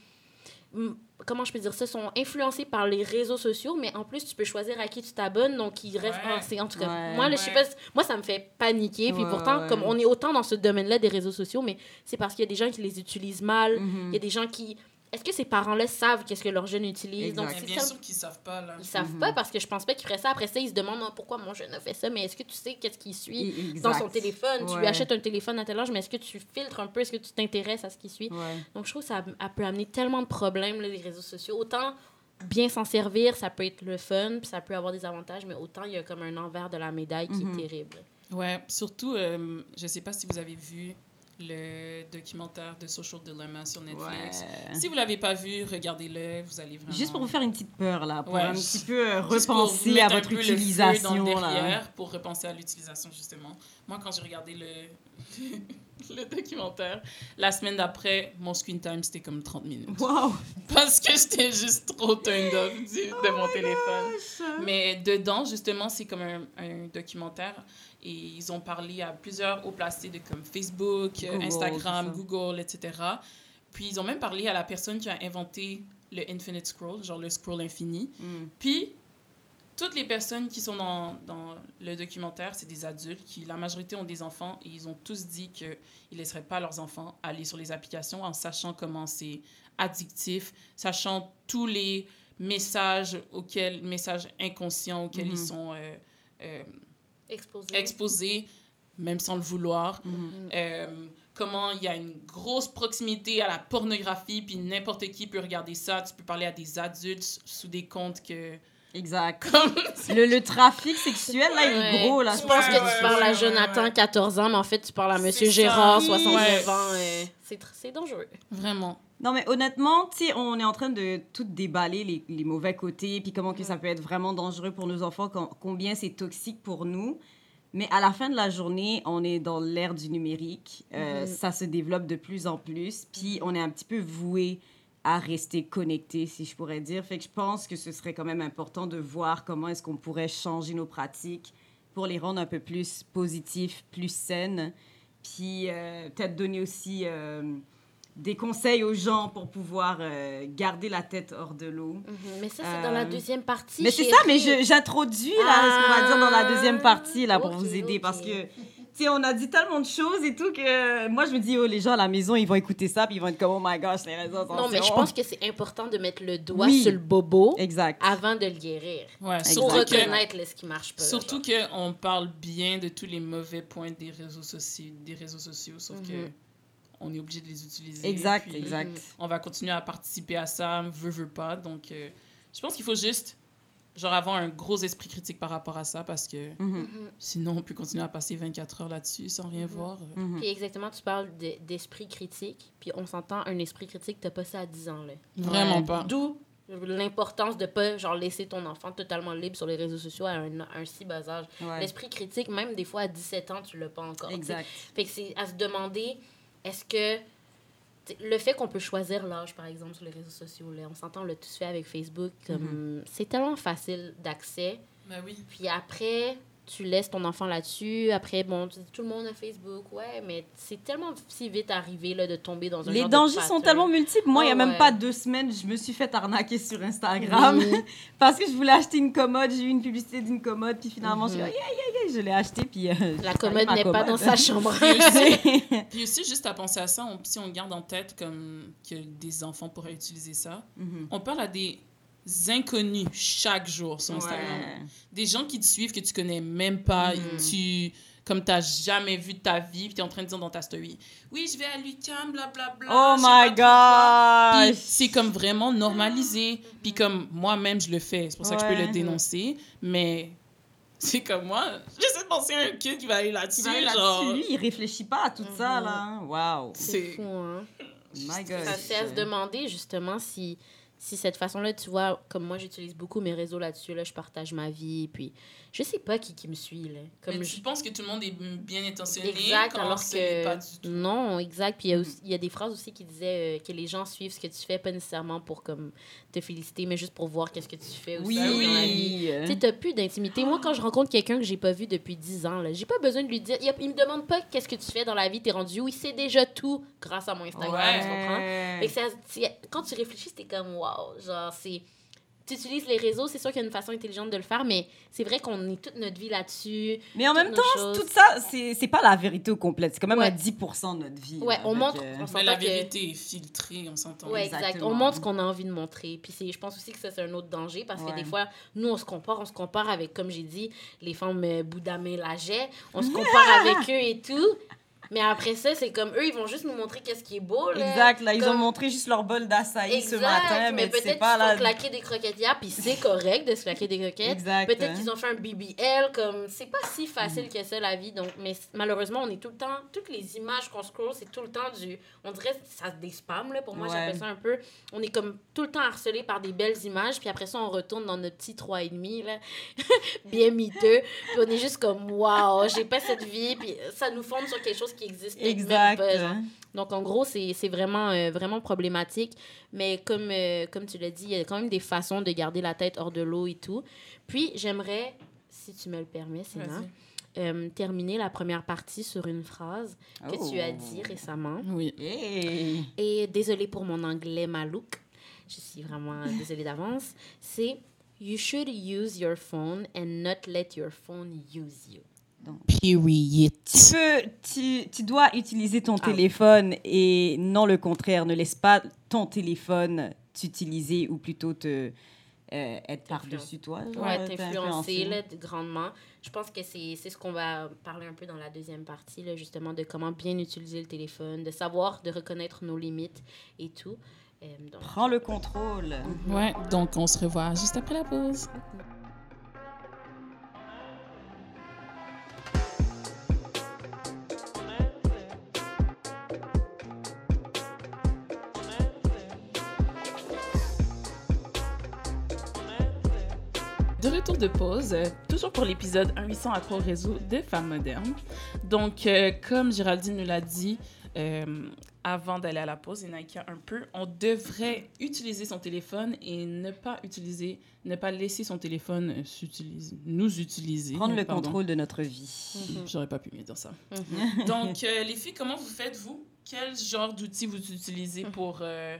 mm, comment je peux dire ça, sont influencés par les réseaux sociaux, mais en plus tu peux choisir à qui tu t'abonnes, donc ils restent Ouais. ah, c'est- en tout cas. Ouais. Moi, là, je sais pas, moi ça me fait paniquer, puis Ouais, pourtant ouais. comme on est autant dans ce domaine-là des réseaux sociaux, mais c'est parce qu'il y a des gens qui les utilisent mal, il Mhm. y a des gens qui est-ce que ces parents-là savent qu'est-ce que leurs jeunes utilisent Donc bien ça- sûr qu'ils savent pas, là. ils savent Mhm. pas parce que je pense pas qu'ils feraient ça. Après ça, ils se demandent pourquoi mon jeune a fait ça? Mais est-ce que tu sais qu'est-ce qu'il suit Exact. dans son téléphone? Tu lui achètes un téléphone à tel âge, mais est-ce que tu filtres un peu? Est-ce que tu t'intéresses à ce qu'il suit? Ouais. Donc je trouve que ça a- peut amener tellement de problèmes, là, les réseaux sociaux. Autant bien s'en servir, ça peut être le fun, puis ça peut avoir des avantages, mais autant il y a comme un envers de la médaille qui Mhm. est terrible. Ouais, surtout, euh, je sais pas si vous avez vu le documentaire de Social Dilemma sur Netflix. Ouais. Si vous l'avez pas vu, regardez-le, vous allez vraiment... Juste pour vous faire une petite peur, là, pour Ouais, un petit peu euh, repenser à votre peu le utilisation. dans le là. derrière, pour repenser à l'utilisation, justement. Moi, quand j'ai regardé le, le documentaire, la semaine d'après, mon screen time, c'était comme 30 minutes. Wow! Parce que j'étais juste trop turned off du- de mon téléphone. Mais dedans, justement, c'est comme un, un documentaire. Et ils ont parlé à plusieurs hauts placés de comme Facebook, euh, Google, Instagram. Google, etc. Puis ils ont même parlé à la personne qui a inventé le Infinite Scroll, genre le scroll infini. Mm. Puis, toutes les personnes qui sont dans, dans le documentaire, c'est des adultes qui, la majorité, ont des enfants et ils ont tous dit qu'ils ne laisseraient pas leurs enfants aller sur les applications en sachant comment c'est addictif, sachant tous les messages auxquels, messages inconscients auxquels ils sont euh, euh, Exposé. exposés, même sans le vouloir. Mhm. Euh, comment il y a une grosse proximité à la pornographie, puis n'importe qui peut regarder ça. Tu peux parler à des adultes sous des comptes que... Exact. Le, le trafic sexuel, là, il est Ouais. gros, là. Tu je penses pense que Ouais, tu ouais, parles ouais, à ouais, Jonathan, ouais. 14 ans, mais en fait, tu parles à C'est Monsieur ça. Gérard, Ouais. 69 ans. euh, c'est tr- c'est dangereux. Vraiment. Non, mais honnêtement, tu sais, on est en train de tout déballer les, les mauvais côtés, puis comment que ça peut être vraiment dangereux pour nos enfants, com- combien c'est toxique pour nous. Mais à la fin de la journée, on est dans l'ère du numérique. Euh, Mhm. Ça se développe de plus en plus, puis on est un petit peu voué à rester connecté, si je pourrais dire. Fait que je pense que ce serait quand même important de voir comment est-ce qu'on pourrait changer nos pratiques pour les rendre un peu plus positifs, plus saines, puis euh, peut-être donner aussi euh, des conseils aux gens pour pouvoir euh, garder la tête hors de l'eau. Mhm. Mais ça, c'est dans la deuxième partie. Mais c'est ça, mais j'introduis là, ce qu'on va dire dans la deuxième partie là pour Ah, vous aider parce que tu sais on a dit tellement de choses et tout que moi je me dis oh les gens à la maison ils vont écouter ça puis ils vont être comme oh my gosh les réseaux Non, mais je pense que c'est important de mettre le doigt Oui. sur le bobo exact avant de le guérir. Ouais. Pour surtout que, reconnaître là, ce qui marche pas. surtout qu'on parle bien de tous les mauvais points des réseaux sociaux, des réseaux sociaux sauf que Mhm. on est obligé de les utiliser. exact puis exact Mhm. On va continuer à participer à ça, veut, veut pas. Donc, euh, je pense qu'il faut juste genre avoir un gros esprit critique par rapport à ça parce que Mhm. Sinon on peut continuer à passer 24 heures là-dessus sans rien Mhm. voir. Mhm. Puis exactement, tu parles de- d'esprit critique. Puis on s'entend, un esprit critique, t'as pas ça à 10 ans. Là. Vraiment Ouais. pas. D'où l'importance de pas genre laisser ton enfant totalement libre sur les réseaux sociaux à un, à un si bas âge. Ouais. L'esprit critique, même des fois à 17 ans, tu l'as pas encore. exact Fait que c'est à se demander, est-ce que le fait qu'on peut choisir l'âge, par exemple, sur les réseaux sociaux, là, on s'entend, on l'a tous fait avec Facebook, comme c'est tellement facile d'accès. Ben oui. Puis après, tu laisses ton enfant là-dessus. Après, bon, tout le monde a Facebook, ouais, mais c'est tellement si vite arrivé là, de tomber dans un les genre de dangers sont tellement multiples. Moi, il y a Ah même ouais. pas deux semaines, je me suis fait arnaquer sur Instagram parce que je voulais acheter une commode. J'ai eu une publicité d'une commode, puis finalement, je suis yeah, yeah, yeah, je l'ai acheté, puis euh, La commode n'est pas dans sa chambre. Puis aussi, puis aussi, juste à penser à ça, on- si on garde en tête comme que des enfants pourraient utiliser ça, Mhm. on parle à des inconnus chaque jour sur Instagram. Ouais. Des gens qui te suivent que tu connais même pas, Mhm. tu comme t'as jamais vu de ta vie, puis t'es en train de dire dans ta story, oui, je vais à l'UQAM, blablabla. Oh my gosh! c'est comme vraiment normalisé. Puis comme moi-même, je le fais. C'est pour ça que je peux le dénoncer. Mais C'est comme moi, j'essaie de penser à un kid qui va aller là-dessus. Tu vas là genre... Lui, il réfléchit pas à tout ça, là. hein. Wow. C'est C'est- fou, hein. My God. Ça fait à se demander justement si, si cette façon-là, tu vois, comme moi j'utilise beaucoup mes réseaux là-dessus, là, je partage ma vie, puis je sais pas qui, qui me suit, là. Comme Mais je- tu penses que tout le monde est bien intentionné Exact, quand alors que pas du tout? non, exact. Puis il y, il y a des phrases aussi qui disaient euh, que les gens suivent ce que tu fais, pas nécessairement pour comme te féliciter, mais juste pour voir qu'est-ce que tu fais aussi Oui, vie. Tu sais, t'as plus d'intimité. Moi, quand je rencontre quelqu'un que j'ai pas vu depuis 10 ans, là, j'ai pas besoin de lui dire. Il, il me demande pas qu'est-ce que tu fais dans la vie, t'es rendu où. Il sait déjà tout grâce à mon Instagram, Ouais. tu comprends? Fait que ça- c'est- quand tu réfléchis, c'était comme wow. Genre, c'est. Tu utilises les réseaux, c'est sûr qu'il y a une façon intelligente de le faire, mais c'est vrai qu'on est toute notre vie là-dessus. Mais en même temps, choses. tout ça, c'est c'est pas la vérité au complète. C'est quand même Ouais. à 10% de notre vie. Ouais, là. on montre- que- on Mais la que- vérité est filtrée, on s'entend. Ouais, exact. Exactement. On montre ce qu'on a envie de montrer. Puis c'est, je pense aussi que ça, c'est un autre danger parce que des fois, nous, on se compare, on se compare avec, comme j'ai dit, les femmes euh, Bouddha Laget. On se compare avec eux et tout. Mais après ça, c'est comme eux, ils vont juste nous montrer qu'est-ce qui est beau. Là. Exact, là, ils ont montré juste leur bol d'açaï ce matin, mais, peut-être c'est qu'ils pas se la... font claquer des croquettes hier, puis c'est correct de se claquer des croquettes. Exact. Peut-être qu'ils ont fait un BBL, comme c'est pas si facile que ça la vie. Donc, mais malheureusement, on est tout le temps, toutes les images qu'on scroll, c'est tout le temps du, on dirait ça des spams là. Pour moi, Ouais. j'appelle ça un peu. On est comme tout le temps harcelé par des belles images, puis après ça, on retourne dans notre petit 3,5 là, bien miteux, puis on est juste comme waouh, j'ai pas cette vie, puis ça nous fonde sur quelque chose qui existe peut-être même Exact. pas, genre. Donc, en gros, c'est c'est vraiment, euh, vraiment problématique. Mais comme, euh, comme tu l'as dit, il y a quand même des façons de garder la tête hors de l'eau et tout. Puis, j'aimerais, si tu me le permets, Sina, euh, terminer la première partie sur une phrase que tu as Oh. dit récemment. Oui. Hey. Et désolée pour mon anglais malouk. Je suis vraiment désolée d'avance. C'est You should use your phone and not let your phone use you. Period. Tu peux, tu, tu dois utiliser ton Ah. téléphone et non le contraire. Ne laisse pas ton téléphone t'utiliser ou plutôt te euh, être par-dessus toi. genre, Ouais, t'influencer. grandement. Je pense que c'est c'est ce qu'on va parler un peu dans la deuxième partie, là, justement, de comment bien utiliser le téléphone, de savoir, de reconnaître nos limites et tout. Euh, donc, Prends le contrôle. Ouais, donc on se revoit juste après la pause. Retour de pause, euh, toujours pour l'épisode 1800 accro au réseau de femmes modernes. Donc, euh, comme Géraldine nous l'a dit, euh, avant d'aller à la pause et Nike un peu, on devrait utiliser son téléphone et ne pas utiliser, ne pas laisser son téléphone s'utiliser, nous utiliser. Prendre le Pardon. contrôle de notre vie. Mhm. J'aurais pas pu mieux dire ça. Mhm. Donc, euh, les filles, comment vous faites, vous? Quel genre d'outils vous utilisez pour euh,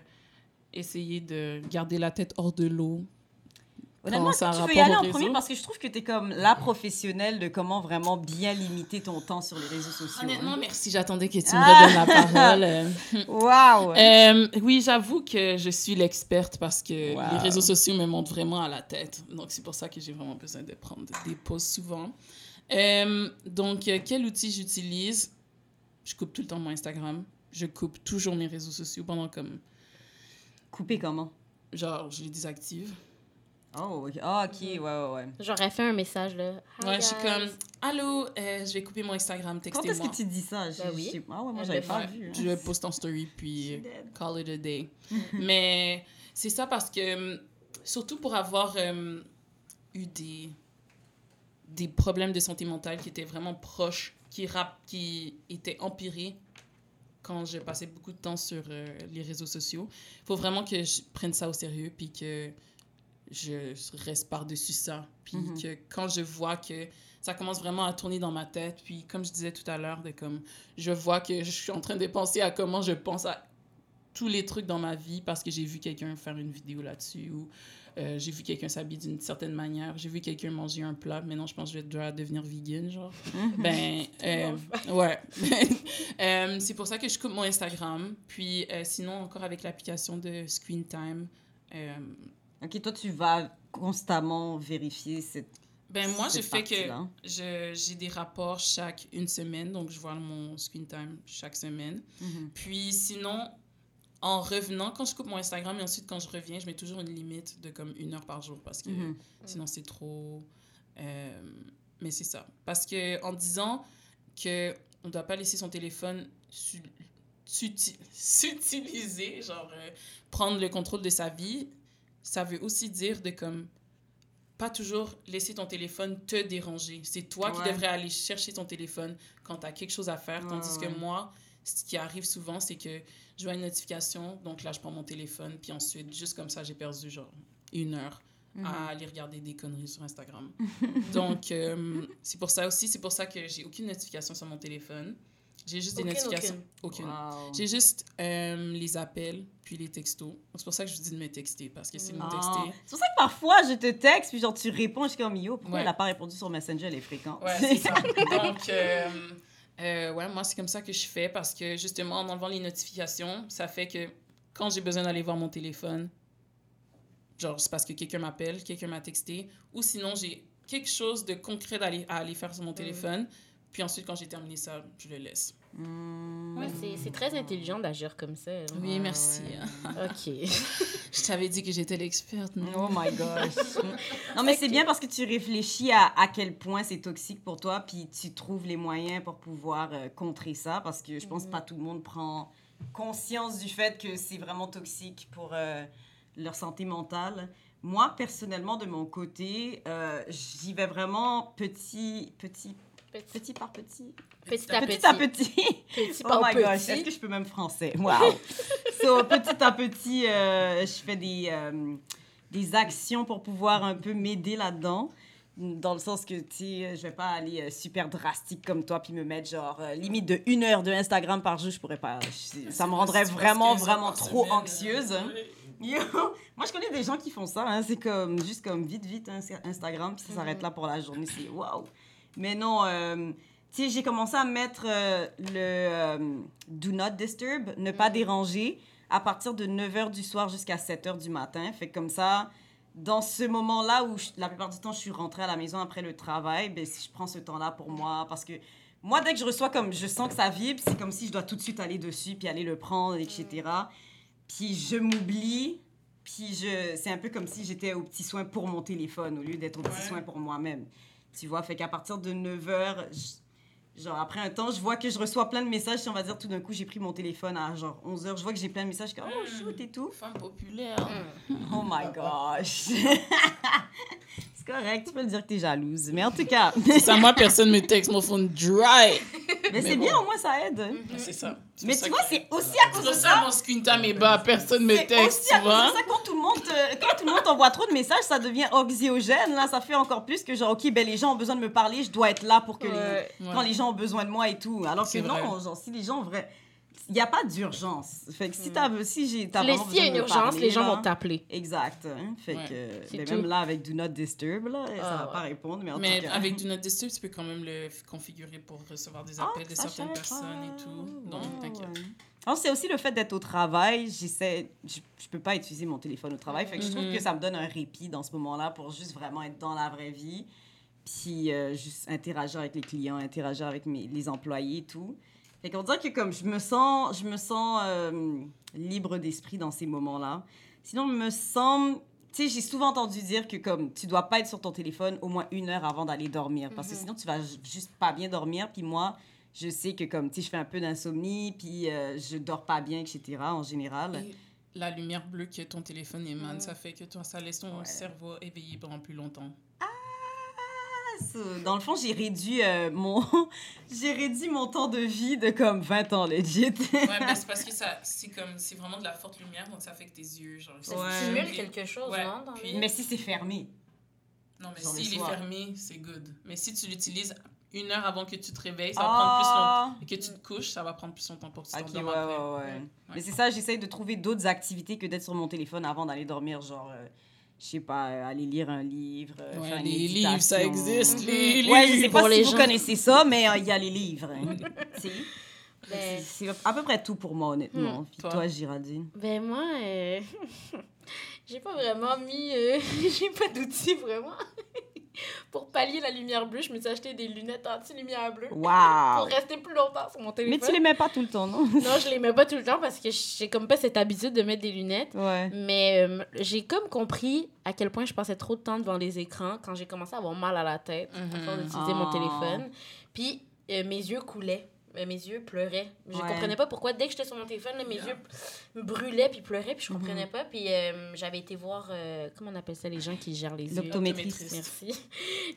essayer de garder la tête hors de l'eau? Honnêtement, que tu veux y aller en premier parce que je trouve que tu es comme la professionnelle de comment vraiment bien limiter ton temps sur les réseaux sociaux. Honnêtement, hein. merci. J'attendais que tu me Ah! redonnes la parole. Waouh! Euh, oui, j'avoue que je suis l'experte parce que Wow. les réseaux sociaux me montent vraiment à la tête. Donc, c'est pour ça que j'ai vraiment besoin de prendre des pauses souvent. Euh, donc, euh, quel outil j'utilise? Je coupe tout le temps mon Instagram. Je coupe toujours mes réseaux sociaux pendant comme... Couper comment? Genre, je les désactive. Oh, ok, Ah, ok, ouais, ouais, ouais. J'aurais fait un message, là. Hi, Ouais, je suis comme, allô, euh, je vais couper mon Instagram, Quand est-ce textez-moi. que tu dis ça? Je- Ben oui. je Ah ouais, moi, j'avais le pas vu. hein. je poste en story, puis euh, call it a day. Mais c'est ça parce que, hum, surtout pour avoir hum, eu des, des problèmes de santé mentale qui étaient vraiment proches, qui, rap, qui étaient empirés quand je passais beaucoup de temps sur euh, les réseaux sociaux. Il faut vraiment que je prenne ça au sérieux, puis que je reste par-dessus ça. Puis Mhm. que quand je vois que ça commence vraiment à tourner dans ma tête, puis comme je disais tout à l'heure, de comme je vois que je suis en train de penser à comment je pense à tous les trucs dans ma vie parce que j'ai vu quelqu'un faire une vidéo là-dessus ou euh, j'ai vu quelqu'un s'habiller d'une certaine manière, j'ai vu quelqu'un manger un plat, maintenant je pense que je vais devoir devenir vegan, genre. ben, euh, ouais. Euh, c'est pour ça que je coupe mon Instagram. Puis sinon, encore avec l'application de Screen Time. Ok, toi, tu vas constamment vérifier cette. ben moi, je fais que j'ai des rapports chaque une semaine, donc je vois mon Screen Time chaque semaine. Mhm. Puis sinon, en revenant, quand je coupe mon Instagram et ensuite quand je reviens, je mets toujours une limite de comme une heure par jour parce que Mhm. sinon c'est trop... euh, Mais c'est ça. Parce que en disant que on doit pas laisser son téléphone su- s'uti- s'utiliser, genre euh, prendre le contrôle de sa vie, ça veut aussi dire de comme pas toujours laisser ton téléphone te déranger. C'est toi qui devrais aller chercher ton téléphone quand tu as quelque chose à faire. Tandis Ouais, que moi, ce qui arrive souvent, c'est que je vois une notification, donc là, je prends mon téléphone, puis ensuite, juste comme ça, j'ai perdu genre une heure à aller regarder des conneries sur Instagram. donc, euh, c'est pour ça aussi, c'est pour ça que j'ai aucune notification sur mon téléphone. J'ai juste des notifications. Aucune. Wow. J'ai juste euh, les appels, puis les textos. C'est pour ça que je vous dis de me texter, parce que c'est me Ah. texter. C'est pour ça que parfois, je te texte, puis genre, tu réponds, je suis comme, yo, pourquoi Ouais. elle n'a pas répondu sur Messenger, elle est fréquente? Ouais, c'est ça. Donc, euh, euh, ouais, moi, c'est comme ça que je fais parce que justement, en enlevant les notifications, ça fait que quand j'ai besoin d'aller voir mon téléphone, genre, c'est parce que quelqu'un m'appelle, quelqu'un m'a texté, ou sinon, j'ai quelque chose de concret à aller faire sur mon téléphone. Puis ensuite, quand j'ai terminé ça, je le laisse. Hmm. Ouais, c'est- très intelligent d'agir comme ça. hein. Oui, Ouais, merci. ouais. Ok. Je t'avais dit que j'étais l'experte. non? Oh my gosh. non, mais c'est bien parce que tu réfléchis à, à quel point c'est toxique pour toi, puis tu trouves les moyens pour pouvoir euh, contrer ça, parce que je pense que pas tout le monde prend conscience du fait que c'est vraiment toxique pour euh, leur santé mentale. Moi, personnellement, de mon côté, euh, j'y vais vraiment petit, petit, petit par petit. Petit à Petit petit. à petit. Petit Oh par my petit. gosh, est-ce que je peux même français? Wow! so, petit à petit, euh, je fais des, euh, des actions pour pouvoir un peu m'aider là-dedans. Dans le sens que, tu sais, je vais pas aller euh, super drastique comme toi puis me mettre genre euh, limite de une heure de Instagram par jour, je pourrais pas. je- ça me rendrait vraiment, 15 heures vraiment trop semaine, anxieuse. hein. Yo, moi je connais des gens qui font ça, hein. c'est comme juste comme vite vite hein, Instagram puis ça s'arrête là pour la journée, c'est waouh. Mais non, euh, tu sais j'ai commencé à mettre euh, le euh, do not disturb, ne pas déranger à partir de 9h du soir jusqu'à 7h du matin, fait que comme ça dans ce moment-là où je- la plupart du temps je suis rentrée à la maison après le travail, ben si je prends ce temps-là pour moi parce que moi dès que je reçois comme je sens que ça vibre, c'est comme si je dois tout de suite aller dessus puis aller le prendre etc. Puis je m'oublie, puis je c'est un peu comme si j'étais au petit soin pour mon téléphone au lieu d'être au petit Ouais. soin pour moi-même. Tu vois, fait qu'à partir de 9h, genre après un temps, je vois que je reçois plein de messages, si on va dire tout d'un coup, j'ai pris mon téléphone à genre 11h, je vois que j'ai plein de messages comme oh shoot et tout. Femme populaire. Oh my gosh. c'est correct, tu peux le dire que t'es jalouse, mais en tout cas, C'est ça, moi, personne me texte, mon phone dry. mais c'est bon. bien au moins ça aide. C'est ça. C'est Mais tu ça vois, que- c'est aussi à cause C'est de ça ça, mon screen time est bas, personne me C'est texte, aussi à tu cause de ça, quand tout le monde quand tout le monde t'envoie trop de messages, ça devient oxygène. Là, ça fait encore plus que genre, OK, ben, les gens ont besoin de me parler, je dois être là pour que les, Ouais. quand les gens ont besoin de moi et tout. Alors que C'est non, genre, si les gens, vrai, il n'y a pas d'urgence. Fait que si t'as, si j'ai, t'as vraiment S'il y a une urgence, parler, les gens là, vont t'appeler. Exact. hein. Fait Ouais. que, C'est ben, même là, avec Do Not Disturb, là, ça Ah, va ouais. pas répondre, mais en Mais tout cas. avec Do Not Disturb, tu peux quand même le configurer pour recevoir des Ah, appels de ça, certaines personnes et tout. Donc, Ouais, t'inquiète. ouais. Alors, c'est aussi le fait d'être au travail. J'essaie, je, je peux pas utiliser mon téléphone au travail. Fait que je trouve que ça me donne un répit dans ce moment-là pour juste vraiment être dans la vraie vie. Puis euh, juste interagir avec les clients, interagir avec mes, les employés et tout. Fait qu'on dirait que comme je me sens, je me sens euh, libre d'esprit dans ces moments-là. Sinon, me semble... Tu sais, j'ai souvent entendu dire que comme tu dois pas être sur ton téléphone au moins une heure avant d'aller dormir. Parce que Mhm. sinon, tu vas ju- juste pas bien dormir. Puis moi, je sais que comme, tu sais, je fais un peu d'insomnie, puis euh, je dors pas bien, etc. en général. Et la lumière bleue que ton téléphone émane, Mm. ça fait que toi, ça laisse ton Ouais. cerveau éveillé pendant plus longtemps. Ça, Dans le fond, j'ai réduit euh, mon j'ai réduit mon temps de vie de comme 20 ans, legit. Ouais, mais c'est parce que ça, c'est comme, c'est vraiment de la forte lumière, donc ça que tes yeux, genre, Ça Ouais. stimule stimulés. quelque chose, Ouais. non? Dans Puis- Mais si c'est fermé. Non, mais s'il est soir. fermé, c'est good. Mais si tu l'utilises une heure avant que tu te réveilles, ça va prendre plus longtemps. Ah! Et que tu te couches, ça va prendre plus longtemps pour que tu Ok, ouais, ouais, ouais. Mais c'est ça, j'essaye de trouver d'autres activités que d'être sur mon téléphone avant d'aller dormir, genre, euh, je sais pas, euh, aller lire un livre, euh, Ouais, faire une les livres, ça existe, les livres. Ouais, je sais pas Pour si les vous gens. connaissez ça, mais euh, il y a les livres. hein. Si. Ben- C'est à peu près tout pour moi, honnêtement. Puis Toi? toi, Giraldine? Ben moi, euh, j'ai pas vraiment mis, euh, j'ai pas d'outils vraiment. Pour pallier la lumière bleue, je me suis acheté des lunettes anti-lumière bleue. Pour Waouh! rester plus longtemps sur mon téléphone. Mais tu les mets pas tout le temps, non? Non, je les mets pas tout le temps parce que j'ai comme pas cette habitude de mettre des lunettes. Ouais. Mais euh, j'ai comme compris à quel point je passais trop de temps devant les écrans quand j'ai commencé à avoir mal à la tête à Mhm. force d'utiliser mon Ah. téléphone. Puis euh, mes yeux coulaient. Mes yeux pleuraient. Je Ouais. comprenais pas pourquoi. Dès que j'étais sur mon téléphone, là, mes Yeah. yeux me brûlaient puis pleuraient puis je Mhm. comprenais pas. Puis euh, j'avais été voir, euh, comment on appelle ça, les gens qui gèrent les yeux? L'optométriste. Merci.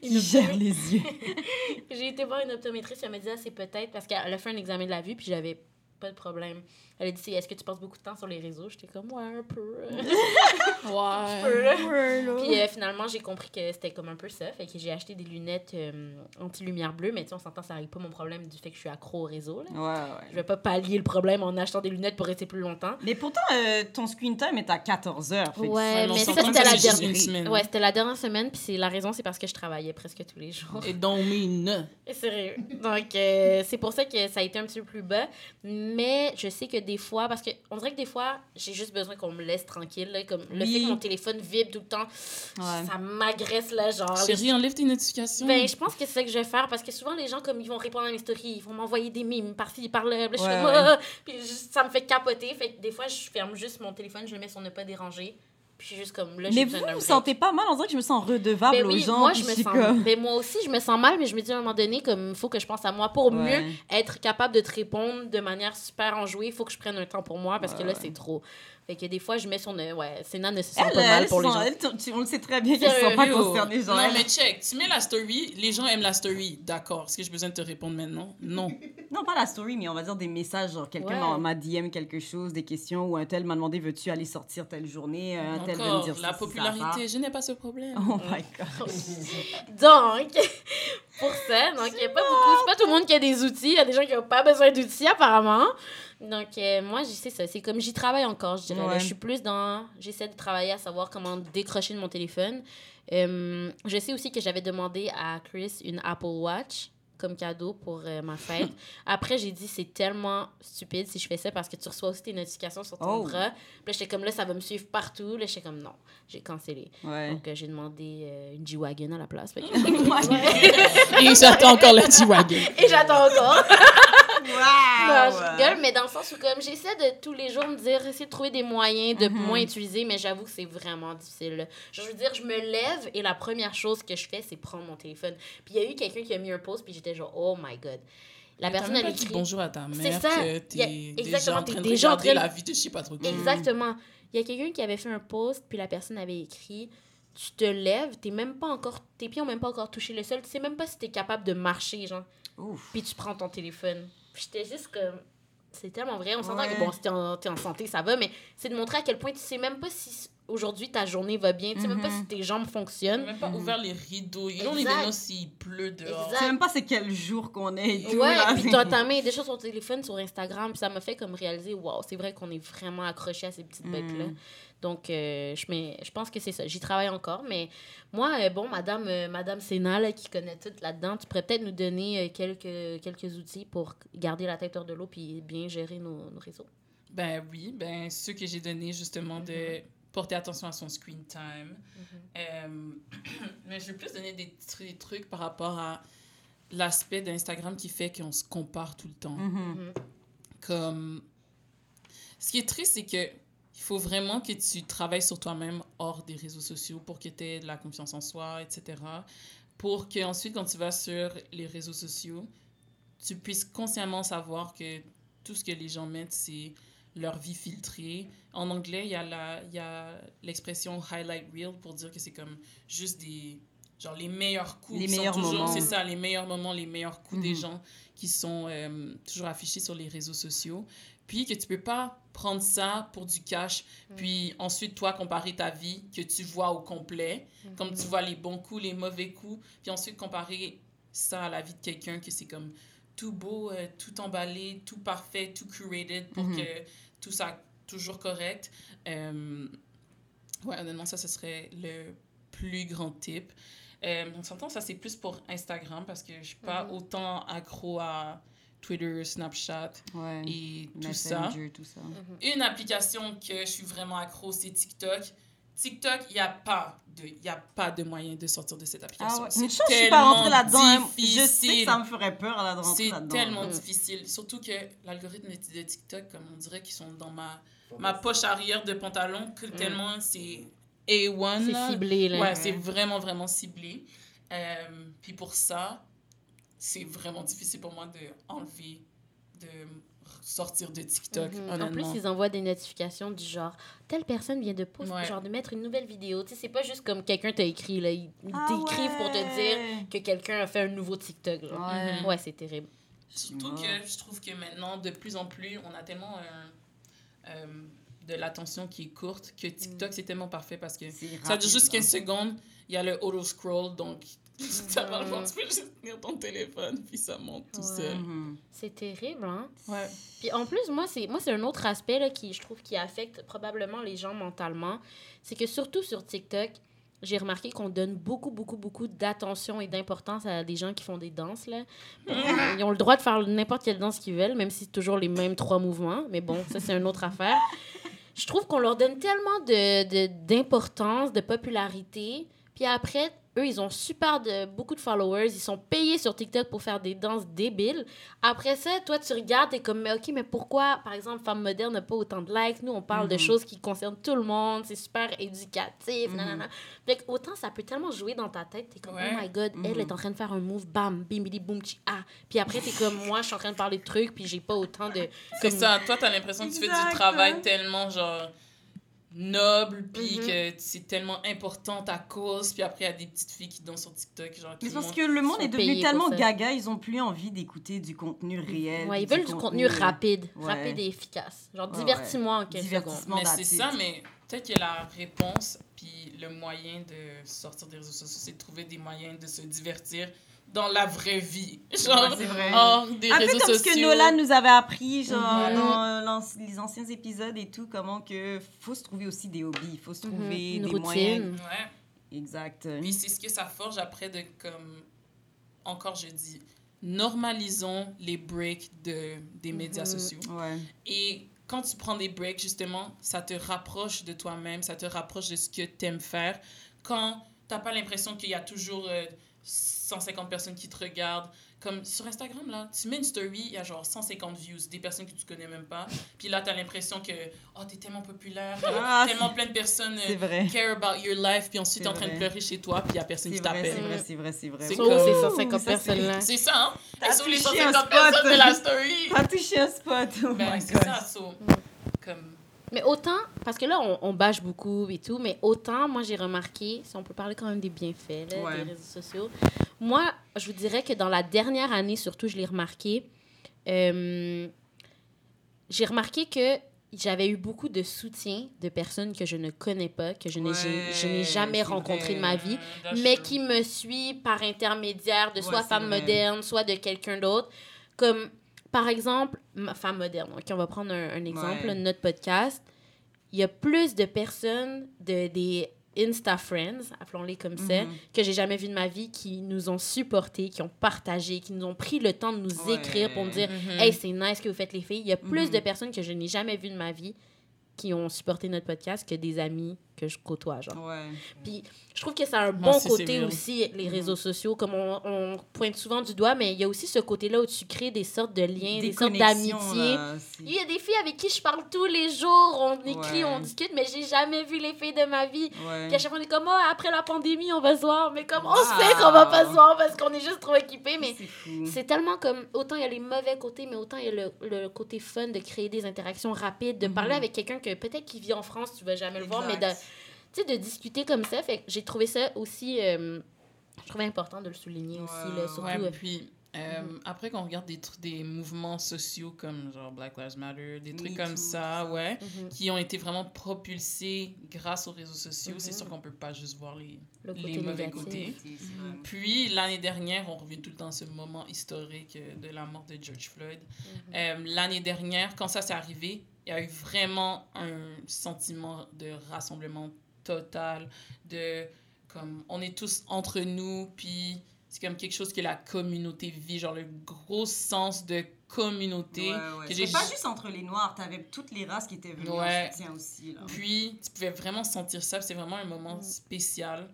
Qui gère les yeux. J'ai été voir une optométriste, elle m'a dit ah, c'est peut-être parce qu'elle a fait un examen de la vue puis j'avais pas de problème. Elle a dit est-ce que tu passes beaucoup de temps sur les réseaux? J'étais comme ouais un peu. Ouais. peu. Puis euh, finalement, j'ai compris que c'était comme un peu ça. Fait que j'ai acheté des lunettes euh, anti-lumière bleue, mais tu sais, on s'entend, ça arrive pas mon problème du fait que je suis accro au réseau. Là. Ouais, ouais. Je vais pas pallier le problème en achetant des lunettes pour rester plus longtemps. Mais pourtant, euh, ton screen time est à 14 heures. fait Ouais, mais ça, c'était la dernière. semaine. Ouais, c'était la dernière semaine, puis c'est la raison, c'est parce que je travaillais presque tous les jours. Et don't mean. Sérieux. Donc, euh, c'est pour ça que ça a été un petit peu plus bas. Mais je sais que des fois, parce que on dirait que des fois, j'ai juste besoin qu'on me laisse tranquille. là, comme le fait que mon téléphone vibre tout le temps, Ouais. ça m'agresse là, genre. Chérie, enlève tes notifications. Ben, je pense que c'est ça que je vais faire parce que souvent, les gens, comme ils vont répondre à mes stories, ils vont m'envoyer des mimes par-ci, par-là. Puis je fais, ça me fait capoter. Fait que des fois, je ferme juste mon téléphone, je le mets sur ne pas déranger. Puis je suis juste comme là, Mais vous, vous sentez pas mal? On dirait que je me sens redevable Ben aux gens. moi, je me sens. comme- Ben, moi aussi, je me sens mal, mais je me dis à un moment donné, comme il faut que je pense à moi pour Ouais. mieux être capable de te répondre de manière super enjouée. Il faut que je prenne un temps pour moi parce que là, c'est trop. Fait que des fois, je mets sur. Ne... Ouais, Sénat ne se sent Elle, pas mal elle, pour les gens. elle, tu- tu- on le sait très bien Sérieux, sont pas Yo. concernée. Genre, non, mais check. Tu mets la story, les gens aiment la story. D'accord. Est-ce que j'ai besoin de te répondre maintenant? Non. Non, pas la story, mais on va dire des messages. Genre, quelqu'un Ouais. m'a- DM quelque chose, des questions, ou un tel m'a demandé veux-tu aller sortir telle journée, un tel veut me dire la popularité, je n'ai pas ce problème. Oh my god. Donc, pour ça, donc il n'y a pas beaucoup. C'est pas tout le monde qui a des outils. Il y a des gens qui n'ont pas besoin d'outils, apparemment. Donc, euh, moi, je sais ça. C'est comme j'y travaille encore, je dirais. là. Je suis plus dans. J'essaie de travailler à savoir comment décrocher de mon téléphone. Euh, je sais aussi que j'avais demandé à Chris une Apple Watch comme cadeau pour euh, ma fête. Après, j'ai dit, c'est tellement stupide si je fais ça parce que tu reçois aussi tes notifications sur ton Oh. bras. Puis là, j'étais comme là, ça va me suivre partout. Là, j'étais comme non, j'ai cancellé. Ouais. Donc, euh, j'ai demandé euh, une G-Wagon à la place. Que- Et j'attends encore la T-Wagon. Et j'attends encore. Non, je Wow! rigole, mais dans le sens où comme j'essaie de tous les jours me dire, essayer de trouver des moyens de Mhm. moins utiliser, mais j'avoue que c'est vraiment difficile. Je veux dire, je me lève et la première chose que je fais, c'est prendre mon téléphone. Puis il y a eu quelqu'un qui a mis un post, puis j'étais genre, oh my god. La personne, elle pas dit écrit. bonjour à ta C'est mère ça. que Il y a- t'es exactement, déjà en t'es train de regarder la vie de je sais pas trop qui. Exactement. Il y a quelqu'un qui avait fait un post, puis la personne avait écrit Tu te lèves, t'es même pas encore. Tes pieds ont même pas encore touché le sol, tu sais même pas si t'es capable de marcher, genre. Ouf. Puis tu prends ton téléphone. Puis j'étais juste comme. C'est tellement vrai. On s'entend Ouais. que bon, si t'es en, t'es en santé, ça va, mais c'est de montrer à quel point tu sais même pas si aujourd'hui ta journée va bien, tu sais même pas Mhm. si tes jambes fonctionnent. même pas ouvert les rideaux. Ils ont les données s'il pleut dehors. Exact. Je sais même pas c'est quel jour qu'on est et tout. Ouais, là. puis t'as ta main est déjà sur ton téléphone, sur Instagram, puis ça m'a fait comme réaliser, waouh, c'est vrai qu'on est vraiment accroché à ces petites Mm. bêtes-là. Donc, euh, je, mets, je pense que c'est ça. J'y travaille encore, mais moi, euh, bon, Madame, euh, Madame Sénat, là, qui connaît tout là-dedans, tu pourrais peut-être nous donner euh, quelques, quelques outils pour garder la tête hors de l'eau puis bien gérer nos, nos réseaux? Ben oui, ben ceux que j'ai donné justement de Mm-hmm. Porter attention à son screen time. Euh, mais je vais plus donner des, tr- des trucs par rapport à l'aspect d'Instagram qui fait qu'on se compare tout le temps. Mhm. Comme ce qui est triste, c'est que il faut vraiment que tu travailles sur toi-même hors des réseaux sociaux pour que tu aies de la confiance en soi, etc. Pour que ensuite, quand tu vas sur les réseaux sociaux, tu puisses consciemment savoir que tout ce que les gens mettent, c'est leur vie filtrée. En anglais, il y a la- il y a l'expression highlight reel pour dire que c'est comme juste des genre les meilleurs coups Les sont meilleurs toujours- moments. c'est ça les meilleurs moments les meilleurs coups des Mhm. gens qui sont euh, toujours affichés sur les réseaux sociaux. Puis que tu peux pas prendre ça pour du cash. Puis ensuite toi comparer ta vie que tu vois au complet. Comme tu vois les bons coups les mauvais coups. Puis ensuite comparer ça à la vie de quelqu'un que c'est comme tout beau euh, tout emballé tout parfait tout curated pour Mhm. que tout ça toujours correct euh, ouais honnêtement ça ce serait le plus grand tip euh, on s'entend ça c'est plus pour Instagram parce que je suis pas Mhm. autant accro à Twitter Snapchat Ouais. et tout ça tout ça. une application que je suis vraiment accro, c'est TikTok. TikTok, il n'y a pas de, il y a pas de moyen de sortir de cette application. Ah ouais. C'est Une chose, je suis pas rentrée tellement là-dedans. hein. Je sais que ça me ferait peur là, de rentrer C'est là-dedans. tellement Mm. difficile. Surtout que l'algorithme de de TikTok, comme on dirait qu'ils sont dans ma, ma poche arrière de pantalon, que tellement c'est A1. C'est ciblé, là. Ouais, c'est vraiment, vraiment ciblé. Euh, puis pour ça, c'est vraiment difficile pour moi de enlever, de sortir de TikTok, Mhm. En honnêtement. plus, ils envoient des notifications du genre telle personne vient de poster, Ouais. genre de mettre une nouvelle vidéo. Tu sais, c'est pas juste comme quelqu'un t'a écrit, là. Ils Ah t'écrivent pour te dire que quelqu'un a fait un nouveau TikTok, genre. Ouais. Ouais, c'est terrible. Surtout que je trouve que maintenant, de plus en plus, on a tellement euh, euh, de l'attention qui est courte que TikTok, c'est tellement parfait parce que ça dure juste rapide, 15 secondes, il y a le auto-scroll, donc ça va le Mhm. tu peux juste tenir ton téléphone, puis ça monte tout Ouais. seul. Mhm. C'est terrible, hein? Ouais. Puis en plus, moi, c'est moi c'est un autre aspect là, qui, je trouve, qui affecte probablement les gens mentalement. C'est que surtout sur TikTok, j'ai remarqué qu'on donne beaucoup, beaucoup, beaucoup d'attention et d'importance à des gens qui font des danses. Là. Ils ont le droit de faire n'importe quelle danse qu'ils veulent, même si c'est toujours les mêmes trois mouvements. Mais bon, ça, c'est une autre affaire. Je trouve qu'on leur donne tellement de- de- d'importance, de, popularité. Puis après, eux, ils ont super de, beaucoup de followers. Ils sont payés sur TikTok pour faire des danses débiles. Après ça, toi, tu regardes, t'es comme, mais OK, mais pourquoi, par exemple, Femme moderne n'a pas autant de likes? Nous, on parle de Mhm. choses qui concernent tout le monde. C'est super éducatif. Mhm. nanana. Fait que autant ça peut tellement jouer dans ta tête. T'es comme, Ouais. oh my God, elle Mhm. est en train de faire un move, bam, bim, bidi, boum, chi, ah. Puis après, t'es comme, moi, je suis en train de parler de trucs, puis j'ai pas autant de... C'est comme- ça, toi, t'as l'impression que tu fais du travail tellement, genre, noble, puis Mhm. que c'est tellement important ta cause, puis après, il y a des petites filles qui dansent sur TikTok, genre, qui Mais parce que le monde est devenu tellement gaga, ils ont plus envie d'écouter du contenu réel. Ouais, ils veulent du contenu rapide, Ouais. rapide et efficace. Genre, Ouais, divertis-moi en 15 secondes. Mais c'est ça, mais peut-être que la réponse, puis le moyen de sortir des réseaux sociaux, c'est de trouver des moyens de se divertir dans la vraie vie. Genre, Ouais, c'est vrai. hors des Un peu réseaux comme sociaux. ce que Nolan nous avait appris genre, Mhm. dans euh, les anciens épisodes et tout, comment que faut se trouver aussi des hobbies, il faut se Mhm. trouver Une des routine. moyens. Ouais. Exact. Puis c'est ce que ça forge après de comme encore je dis normalisons les breaks de des médias Mhm. sociaux Ouais. et quand tu prends des breaks justement ça te rapproche de toi-même ça te rapproche de ce que tu aimes faire quand t'as pas l'impression qu'il y a toujours euh, 150 personnes qui te regardent comme sur Instagram là tu mets une story il y a genre 150 views des personnes que tu connais même pas puis là t'as l'impression que oh t'es tellement populaire Ah, tellement plein de personnes euh, vrai. care about your life, puis ensuite t'es en train de pleurer chez toi, puis il y a personne qui vrai, c'est t'appelle. vrai, c'est vrai, c'est vrai. C'est comme- ces Ouh, 150 ça, c'est- personnes-là. C'est ça, hein? Et sur les touché un 150 spot. personnes de la story. T'as touché un spot. Oh Ben, c'est ça, so, comme... Mais autant, parce que là, on, on bâche beaucoup et tout, mais autant, moi, j'ai remarqué, si on peut parler quand même des bienfaits là, Ouais. des réseaux sociaux, moi, je vous dirais que dans la dernière année, surtout, je l'ai remarqué, euh, j'ai remarqué que j'avais eu beaucoup de soutien de personnes que je ne connais pas, que je n'ai Ouais, jamais c'est rencontrées de vrai. ma vie, mais qui me suit par intermédiaire de Ouais, soit femme vrai. moderne, soit de quelqu'un d'autre. Comme, par exemple, ma femme moderne. OK, on va prendre un, un exemple, Ouais. notre podcast. Il y a plus de personnes, de, des Insta Friends, appelons-les comme ça, Mhm. que j'ai jamais vu de ma vie, qui nous ont supportés, qui ont partagé, qui nous ont pris le temps de nous Ouais. écrire pour me dire Mhm. Hey, c'est nice que vous faites les filles. Il y a plus Mhm. de personnes que je n'ai jamais vues de ma vie qui ont supporté notre podcast que des amis que je côtoie, genre. Ouais. Puis je trouve que ça a un bon côté aussi, les Mhm. réseaux sociaux, comme on, on pointe souvent du doigt, mais il y a aussi ce côté-là où tu crées des sortes de liens, des, sortes c'est- Il y a des filles avec qui je parle tous les jours, on écrit, Ouais. on discute, mais j'ai jamais vu les filles de ma vie. Ouais. Puis à chaque fois, on est comme, oh, après la pandémie, on va se voir. Mais comme, on Wow. sait qu'on va pas se voir parce qu'on est juste trop équipés. Mais C'est tellement comme, autant il y a les mauvais côtés, mais autant il y a le, le côté fun de créer des interactions rapides, de parler Mhm. avec quelqu'un que peut-être qui vit en France, tu vas jamais le voir, mais de. Tu sais, de discuter comme ça. Fait que j'ai trouvé ça aussi, euh, je trouvais important de le souligner Ouais, aussi, là, surtout. Ouais, euh, puis euh, après qu'on regarde des, des mouvements sociaux comme genre Black Lives Matter, des trucs Me comme Too, ça, ça. ouais, mhm, qui ont été vraiment propulsés grâce aux réseaux sociaux, c'est Mhm. sûr qu'on peut pas juste voir les, le les côté mauvais négatif. côtés. Puis l'année dernière, on revient tout le temps à ce moment historique euh, de la mort de George Floyd. Mhm. Euh, l'année dernière, quand ça s'est arrivé, il y a eu vraiment un sentiment de rassemblement total, de comme on est tous entre nous, puis c'est comme quelque chose que la communauté vit, genre le gros sens de communauté. Ouais, ouais. pas juste entre les Noirs, t'avais toutes les races qui étaient venues Ouais. en soutien aussi. Là. Puis, tu pouvais vraiment sentir ça. C'est vraiment un moment Mm. spécial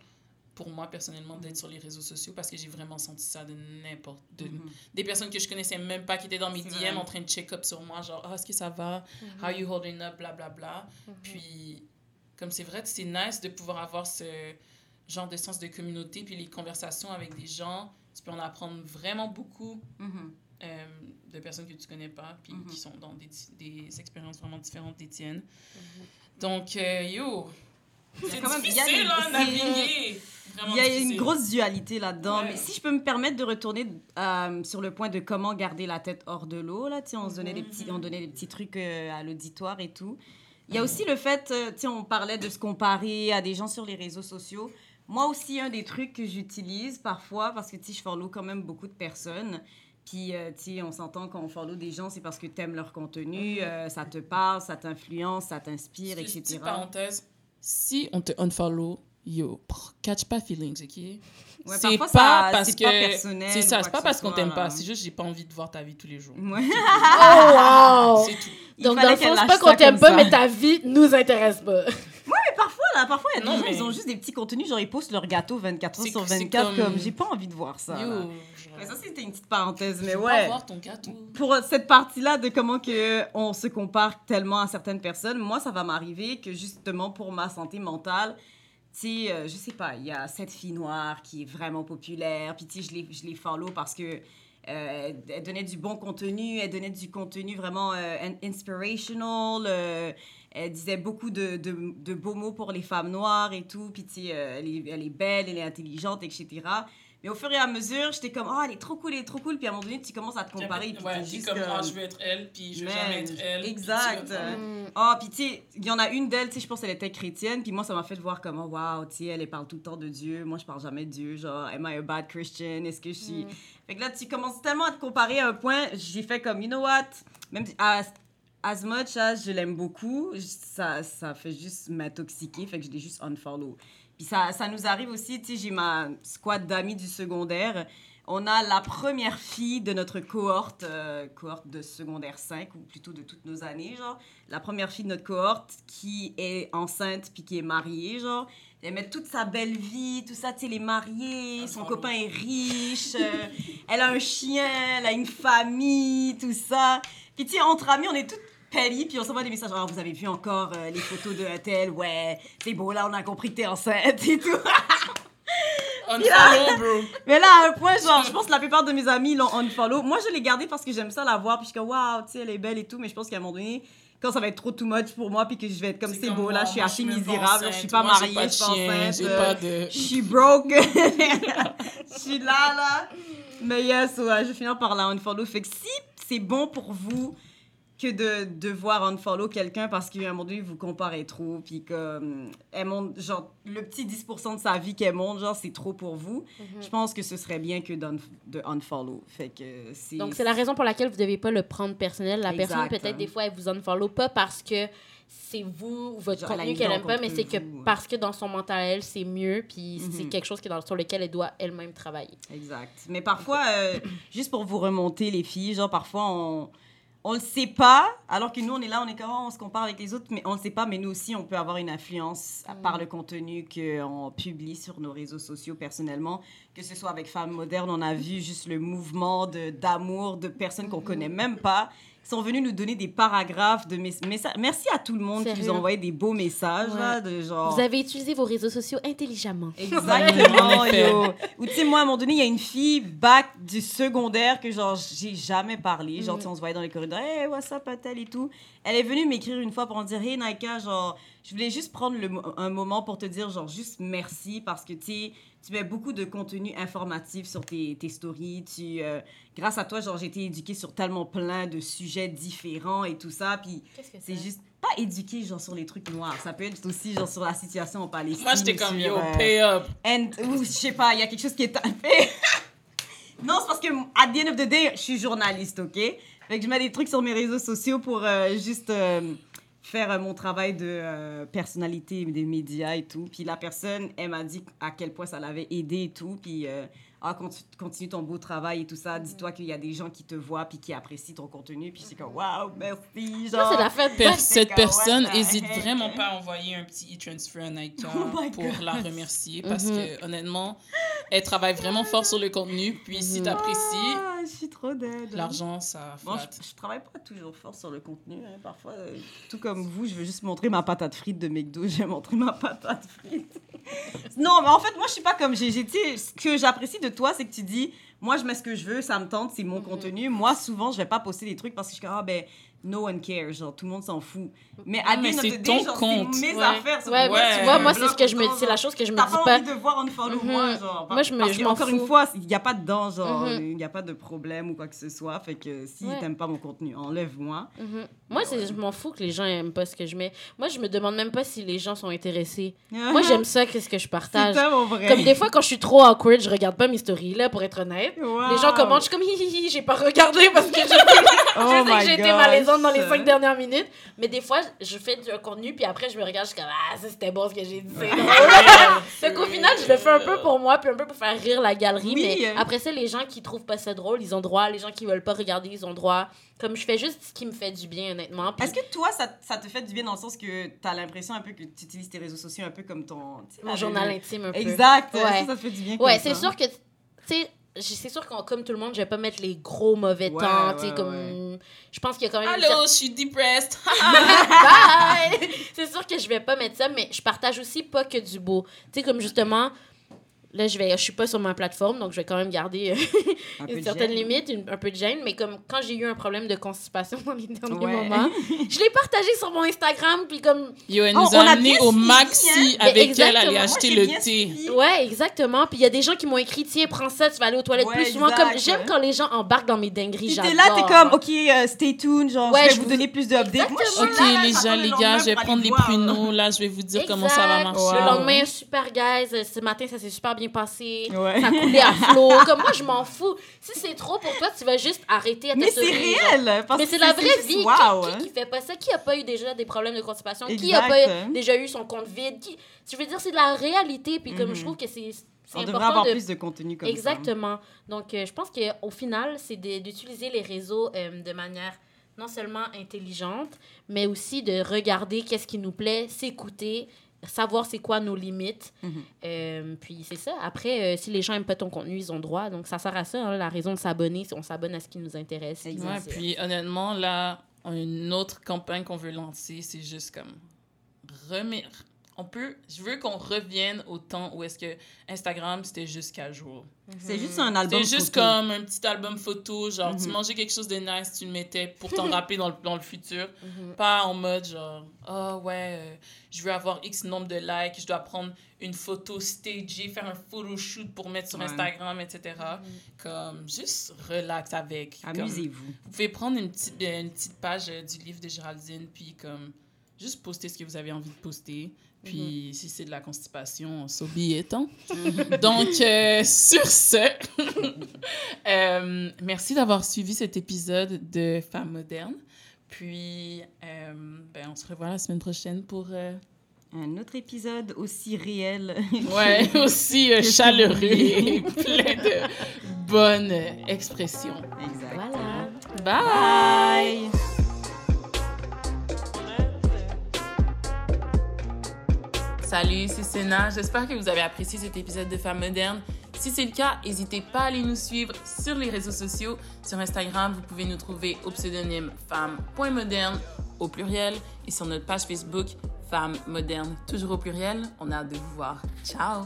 pour moi, personnellement, d'être sur les réseaux sociaux parce que j'ai vraiment senti ça de n'importe... de Mhm. Des personnes que je connaissais même pas qui étaient dans mes DM vrai. en train de check-up sur moi, genre, ah, est-ce que ça va? How you holding up? Bla, bla, bla. Puis, comme c'est vrai, c'est nice de pouvoir avoir ce genre de sens de communauté, puis les conversations avec des gens, tu peux en apprendre vraiment beaucoup Mhm. euh, de personnes que tu connais pas, puis Mhm. qui sont dans des, des expériences vraiment différentes des tiennes. Donc, euh, yo, Il y a c'est quand même- il y a difficile des- à c'est- naviguer. Vraiment Il y a difficile. une grosse dualité là-dedans. Ouais. Mais si je peux me permettre de retourner euh, sur le point de comment garder la tête hors de l'eau, là, tu sais, on se donnait des petits, on donnait des petits trucs euh, à l'auditoire et tout. Il y a aussi le fait, euh, tu sais, on parlait de se comparer à des gens sur les réseaux sociaux. Moi aussi, un des trucs que j'utilise parfois, parce que, tu sais, je follow quand même beaucoup de personnes. Puis, euh, tu sais, on s'entend quand on follow des gens, c'est parce que tu aimes leur contenu, euh, ça te parle, ça t'influence, ça t'inspire, etc. Petite parenthèse, si on te unfollow, yo, catch pas feelings, ok? Ouais, c'est parfois, pas ça- parce c'est que pas personnel c'est ça, c'est pas ce parce qu'on t'aime là. pas, c'est juste j'ai pas envie de voir ta vie tous les jours. Ouais. Oh, wow! C'est tout. Il Donc, dans le fond, c'est pas qu'on t'aime pas, ça. mais ta vie nous intéresse pas. Voilà, parfois, il y a des Non, gens, mais- ils ont juste des petits contenus, genre ils postent leur gâteau 24 heures sur c'est 24, comme, comme- j'ai pas envie de voir ça. Yo, là. Mais ça, c'était une petite parenthèse, mais ouais. pas voir ton gâteau. Pour cette partie-là de comment que on se compare tellement à certaines personnes, moi, ça va m'arriver que justement pour ma santé mentale, tu sais, euh, je sais pas, il y a cette fille noire qui est vraiment populaire, puis tu je les, je les follow parce que euh, elle- donnait du bon contenu, elle donnait du contenu vraiment euh, in- inspirational, elle disait beaucoup de, de, beaux mots pour les femmes noires et tout, puis elle est belle, elle est intelligente, etc. Mais au fur et à mesure, j'étais comme, oh, elle est trop cool, elle est trop cool, puis à un moment donné, tu commences à te comparer, puis ouais, juste comme, comme- je veux être elle, puis je veux jamais être elle. exact. Oh, puis tu sais, il y en a une d'elles, tu sais, je pense qu'elle était chrétienne, puis moi, ça m'a fait voir comme, oh, wow, tu sais, elle, elle parle tout le temps de Dieu. Moi, je parle jamais de Dieu. Genre, am I a bad Christian? Est-ce que je suis. Mm. Fait que là, tu commences tellement à te comparer à un point, j'ai fait comme, you know what? Même si- as, much as je l'aime beaucoup, ça, ça fait juste m'intoxiquer, fait que je l'ai juste unfollow. Puis ça, ça nous arrive aussi, tu sais, j'ai ma squad d'amis du secondaire. On a la première fille de notre cohorte, euh, cohorte de secondaire 5, ou plutôt de toutes nos années, genre. La première fille de notre cohorte qui est enceinte puis qui est mariée, genre. Elle met toute sa belle vie, tout ça, tu sais, elle est mariée, Ah, son copain est riche, euh, elle a un chien, elle a une famille, tout ça. Puis tu sais, entre amis, on est toutes petty, puis on s'envoie des messages. Ah, vous avez vu encore euh, les photos de tel? Ouais, c'est beau, là, on a compris que t'es enceinte et tout. Unfollow, bro. Mais là, à un point, genre, je pense que la plupart de mes amis l'ont unfollow. Moi, je l'ai gardé parce que j'aime ça la voir, puis je suis comme, waouh, tu sais, elle est belle et tout, mais je pense qu'à un moment donné, quand ça va être trop too much pour moi, puis que je vais être comme, C'est beau, là, je suis pas misérable, je suis pas Moi, mariée, pas je suis enceinte. euh, pas de- Je suis broke. Je suis là, là. Mais yes, ouais, je vais finir par la unfollow. Fait que si c'est bon pour vous que de devoir unfollow quelqu'un parce qu'à un moment donné, vous comparez trop, puis que elle monte, genre, le petit 10% de sa vie qu'elle monte, genre, c'est trop pour vous, Mhm. je pense que ce serait bien que de unfollow. Fait que c'est... Donc, c'est la raison pour laquelle vous devez pas le prendre personnel. La personne, peut-être, des fois, elle vous unfollow pas parce que c'est vous, votre Genre, contenu qu'elle aime pas, mais c'est que parce que dans son mental, elle, c'est mieux, puis c'est Mhm. quelque chose qui est dans, sur lequel elle doit elle-même travailler. Exact. Mais parfois, euh, juste pour vous remonter, les filles, genre, parfois, on... On le sait pas, alors que nous, on est là, on est comme, oh, on se compare avec les autres, mais on le sait pas, mais nous aussi, on peut avoir une influence à- par le contenu qu'on publie sur nos réseaux sociaux personnellement, que ce soit avec Femmes Modernes, on a vu juste le mouvement d'amour de, personnes qu'on connaît même pas, sont venus nous donner des paragraphes de mes- messages. Merci à tout le monde qui nous a envoyé des beaux messages, Ouais. là, de genre... Vous avez utilisé vos réseaux sociaux intelligemment. Exactement, En yo. Ou tu sais, moi, à un moment donné, il y a une fille bac du secondaire que, genre, j'ai jamais parlé. Genre, on se voyait dans les corridors, hey, what's up, Patel? et tout. Elle est venue m'écrire une fois pour me dire, hey, Naika, genre, je voulais juste prendre le un moment pour te dire, genre, juste merci parce que, tu sais, tu mets beaucoup de contenu informatif sur tes, tes stories. Tu, euh, grâce à toi, genre, j'ai été éduquée sur tellement plein de sujets différents et tout ça. Puis, Qu'est-ce que c'est juste pas éduquée, genre, sur les trucs noirs. Ça peut être aussi, genre, sur la situation en Palestine. Moi, j'étais comme, yo, euh, pay up. And, ou je sais pas, il y a quelque chose qui est fait. non, c'est parce que, at the end of the day, je suis journaliste, OK? Fait que je mets des trucs sur mes réseaux sociaux pour euh, juste euh, faire euh, mon travail de euh, personnalité des médias et tout. Puis la personne, elle m'a dit à quel point ça l'avait aidé et tout. Puis euh, ah, conti- continue ton beau travail et tout ça. Dis-toi qu'il y a des gens qui te voient puis qui apprécient ton contenu. Puis suis comme, waouh, merci. Ça, c'est la fête. Per- c'est cette personne what the hésite heck? vraiment pas à envoyer un petit e-transfer à Naika Oh pour God. la remercier parce Mhm. que honnêtement, elle travaille vraiment fort sur le contenu. Puis si t'apprécies, Ah, je suis trop dead. l'argent ça Bon, je, je travaille pas toujours fort sur le contenu. hein. Parfois, euh, tout comme vous, je veux juste montrer ma patate frite de McDo. Je vais montrer ma patate frite. non, mais en fait, moi, je suis pas comme j'ai. j'ai- tu sais, Ce que j'apprécie de toi, c'est que tu dis, moi, je mets ce que je veux, ça me tente, c'est mon contenu. Moi, souvent, je vais pas poster des trucs parce que je suis comme, ah, ben, no one cares. Genre, tout le monde s'en fout. Mais à mais c'est ton genre, compte. mes Ouais. affaires. c'est Ouais, ouais, tu vois, tu moi, me c'est ce que je me c'est la chose que je me T'as dis pas pas. envie de voir un follow moi, genre. Moi, je me- parce je encore fous. une fois, il n'y a pas de dents, genre, Mhm. il n'y a pas de problème ou quoi que ce soit. Fait que si Ouais. t'aimes pas mon contenu, enlève-moi. Mhm. Moi, je m'en fous que les gens aiment pas ce que je mets. Moi, je me demande même pas si les gens sont intéressés. Moi, j'aime ça, qu'est-ce que je C'est partage. tellement vrai. Comme des fois, quand je suis trop awkward, je regarde pas mes stories, là, pour être honnête. Wow. Les gens commentent, je suis comme, hi, hi, hi, j'ai pas regardé parce que j'ai Oh dans les cinq dernières minutes. Mais des fois, je fais du contenu, puis après, je me regarde, je suis comme, ah, ça c'était bon ce que j'ai dit. fait qu'au final, je le fais un peu pour moi, puis un peu pour faire rire la galerie. Oui. Mais après ça, les gens qui trouvent pas ça drôle, ils ont droit. Les gens qui veulent pas regarder, ils ont droit. Comme je fais juste ce qui me fait du bien, honnêtement. puis- Est-ce que toi, ça, ça te fait du bien dans le sens que t'as l'impression un peu que tu utilises tes réseaux sociaux un peu comme ton... tu Mon journal intime un peu. Exact. Ouais. Ça, ça te fait du bien Ouais, c'est sûr que, tu sais, c'est sûr que comme tout le monde, je vais pas mettre les gros mauvais Ouais, temps, ouais, comme... Je pense qu'il y a quand même... Allô, je suis depressed. Bye! c'est sûr que je vais pas mettre ça, mais je partage aussi pas que du beau. Tu sais, comme justement, là, je vais, je suis pas sur ma plateforme, donc je vais quand même garder euh, Un une de certaine gêne. limite, une- un peu de gêne, mais comme quand j'ai eu un problème de constipation dans les derniers Ouais. moments, je l'ai partagé sur mon Instagram, puis comme, Yo, elle Oh, nous on a amené au suivi, maxi hein. Avec elle, aller Moi, acheter le thé. suivi. ouais, exactement, puis il y a des gens qui m'ont écrit, tiens, prends ça, tu vas aller aux toilettes Ouais, plus souvent, exact. comme, j'aime quand les gens embarquent dans mes dingueries, t'es là, t'es comme, OK, euh, stay tuned, genre, Ouais, je vais je vous donner plus d'updates. Moi, je suis Ok, là, les gens, gars, je vais prendre les pruneaux. Là, je vais vous dire comment ça va marcher. Le lendemain, super, guys. Ce matin, ça s'est super bien passé. Ouais. Ça coulait à flot. Comme moi, je m'en fous. Si c'est trop pour toi, tu vas juste arrêter à ta Mais c'est réel. parce Mais c'est la vraie vie. Qui- Wow, qui, hein. qui fait pas ça? Qui a pas eu déjà des problèmes de constipation? Qui a pas déjà eu son compte vide? Qui... Je veux dire, c'est de la réalité. Puis comme Mhm. je trouve que c'est On devrait avoir de... plus de contenu comme ça. Exactement. Donc, euh, je pense qu'au final, c'est d'utiliser les réseaux euh, de manière non seulement intelligente, mais aussi de regarder qu'est-ce qui nous plaît, s'écouter, savoir c'est quoi nos limites. Mhm. Euh, puis c'est ça. Après, euh, si les gens aiment pas ton contenu, ils ont droit. Donc, ça sert à ça, hein, la raison de s'abonner. si On s'abonne à ce qui nous intéresse. qui. Ouais, attire. puis honnêtement, là, une autre campagne qu'on veut lancer, c'est juste comme remet. On peut, je veux qu'on revienne au temps où est-ce que Instagram c'était juste casual. C'est juste un album. C'était juste photo. comme un petit album photo, genre tu Mhm. mangeais quelque chose de nice, tu le mettais pour t'en rappeler dans le, dans le futur. Mhm. Pas en mode genre, oh ouais, euh, je veux avoir X nombre de likes, je dois prendre une photo stagée, faire un photoshoot pour mettre sur Ouais. Instagram, etc. Comme juste relax avec. Amusez-vous. vous pouvez prendre une petite, euh, une petite page euh, du livre de Géraldine, puis comme juste poster ce que vous avez envie de poster. Puis si c'est de la constipation, so be it, hein. Donc, euh, sur ce, euh, merci d'avoir suivi cet épisode de Femmes modernes. Puis, euh, ben, on se revoit la semaine prochaine pour, Un autre épisode aussi réel. ouais, aussi chaleureux et plein de bonnes expressions. exact. Voilà. Bye! Bye. Salut, c'est Sénat. J'espère que vous avez apprécié cet épisode de Femmes modernes. Si c'est le cas, n'hésitez pas à aller nous suivre sur les réseaux sociaux. Sur Instagram, vous pouvez nous trouver au pseudonyme femmes.moderne au pluriel et sur notre page Facebook Femmes modernes toujours au pluriel. On a hâte de vous voir. Ciao!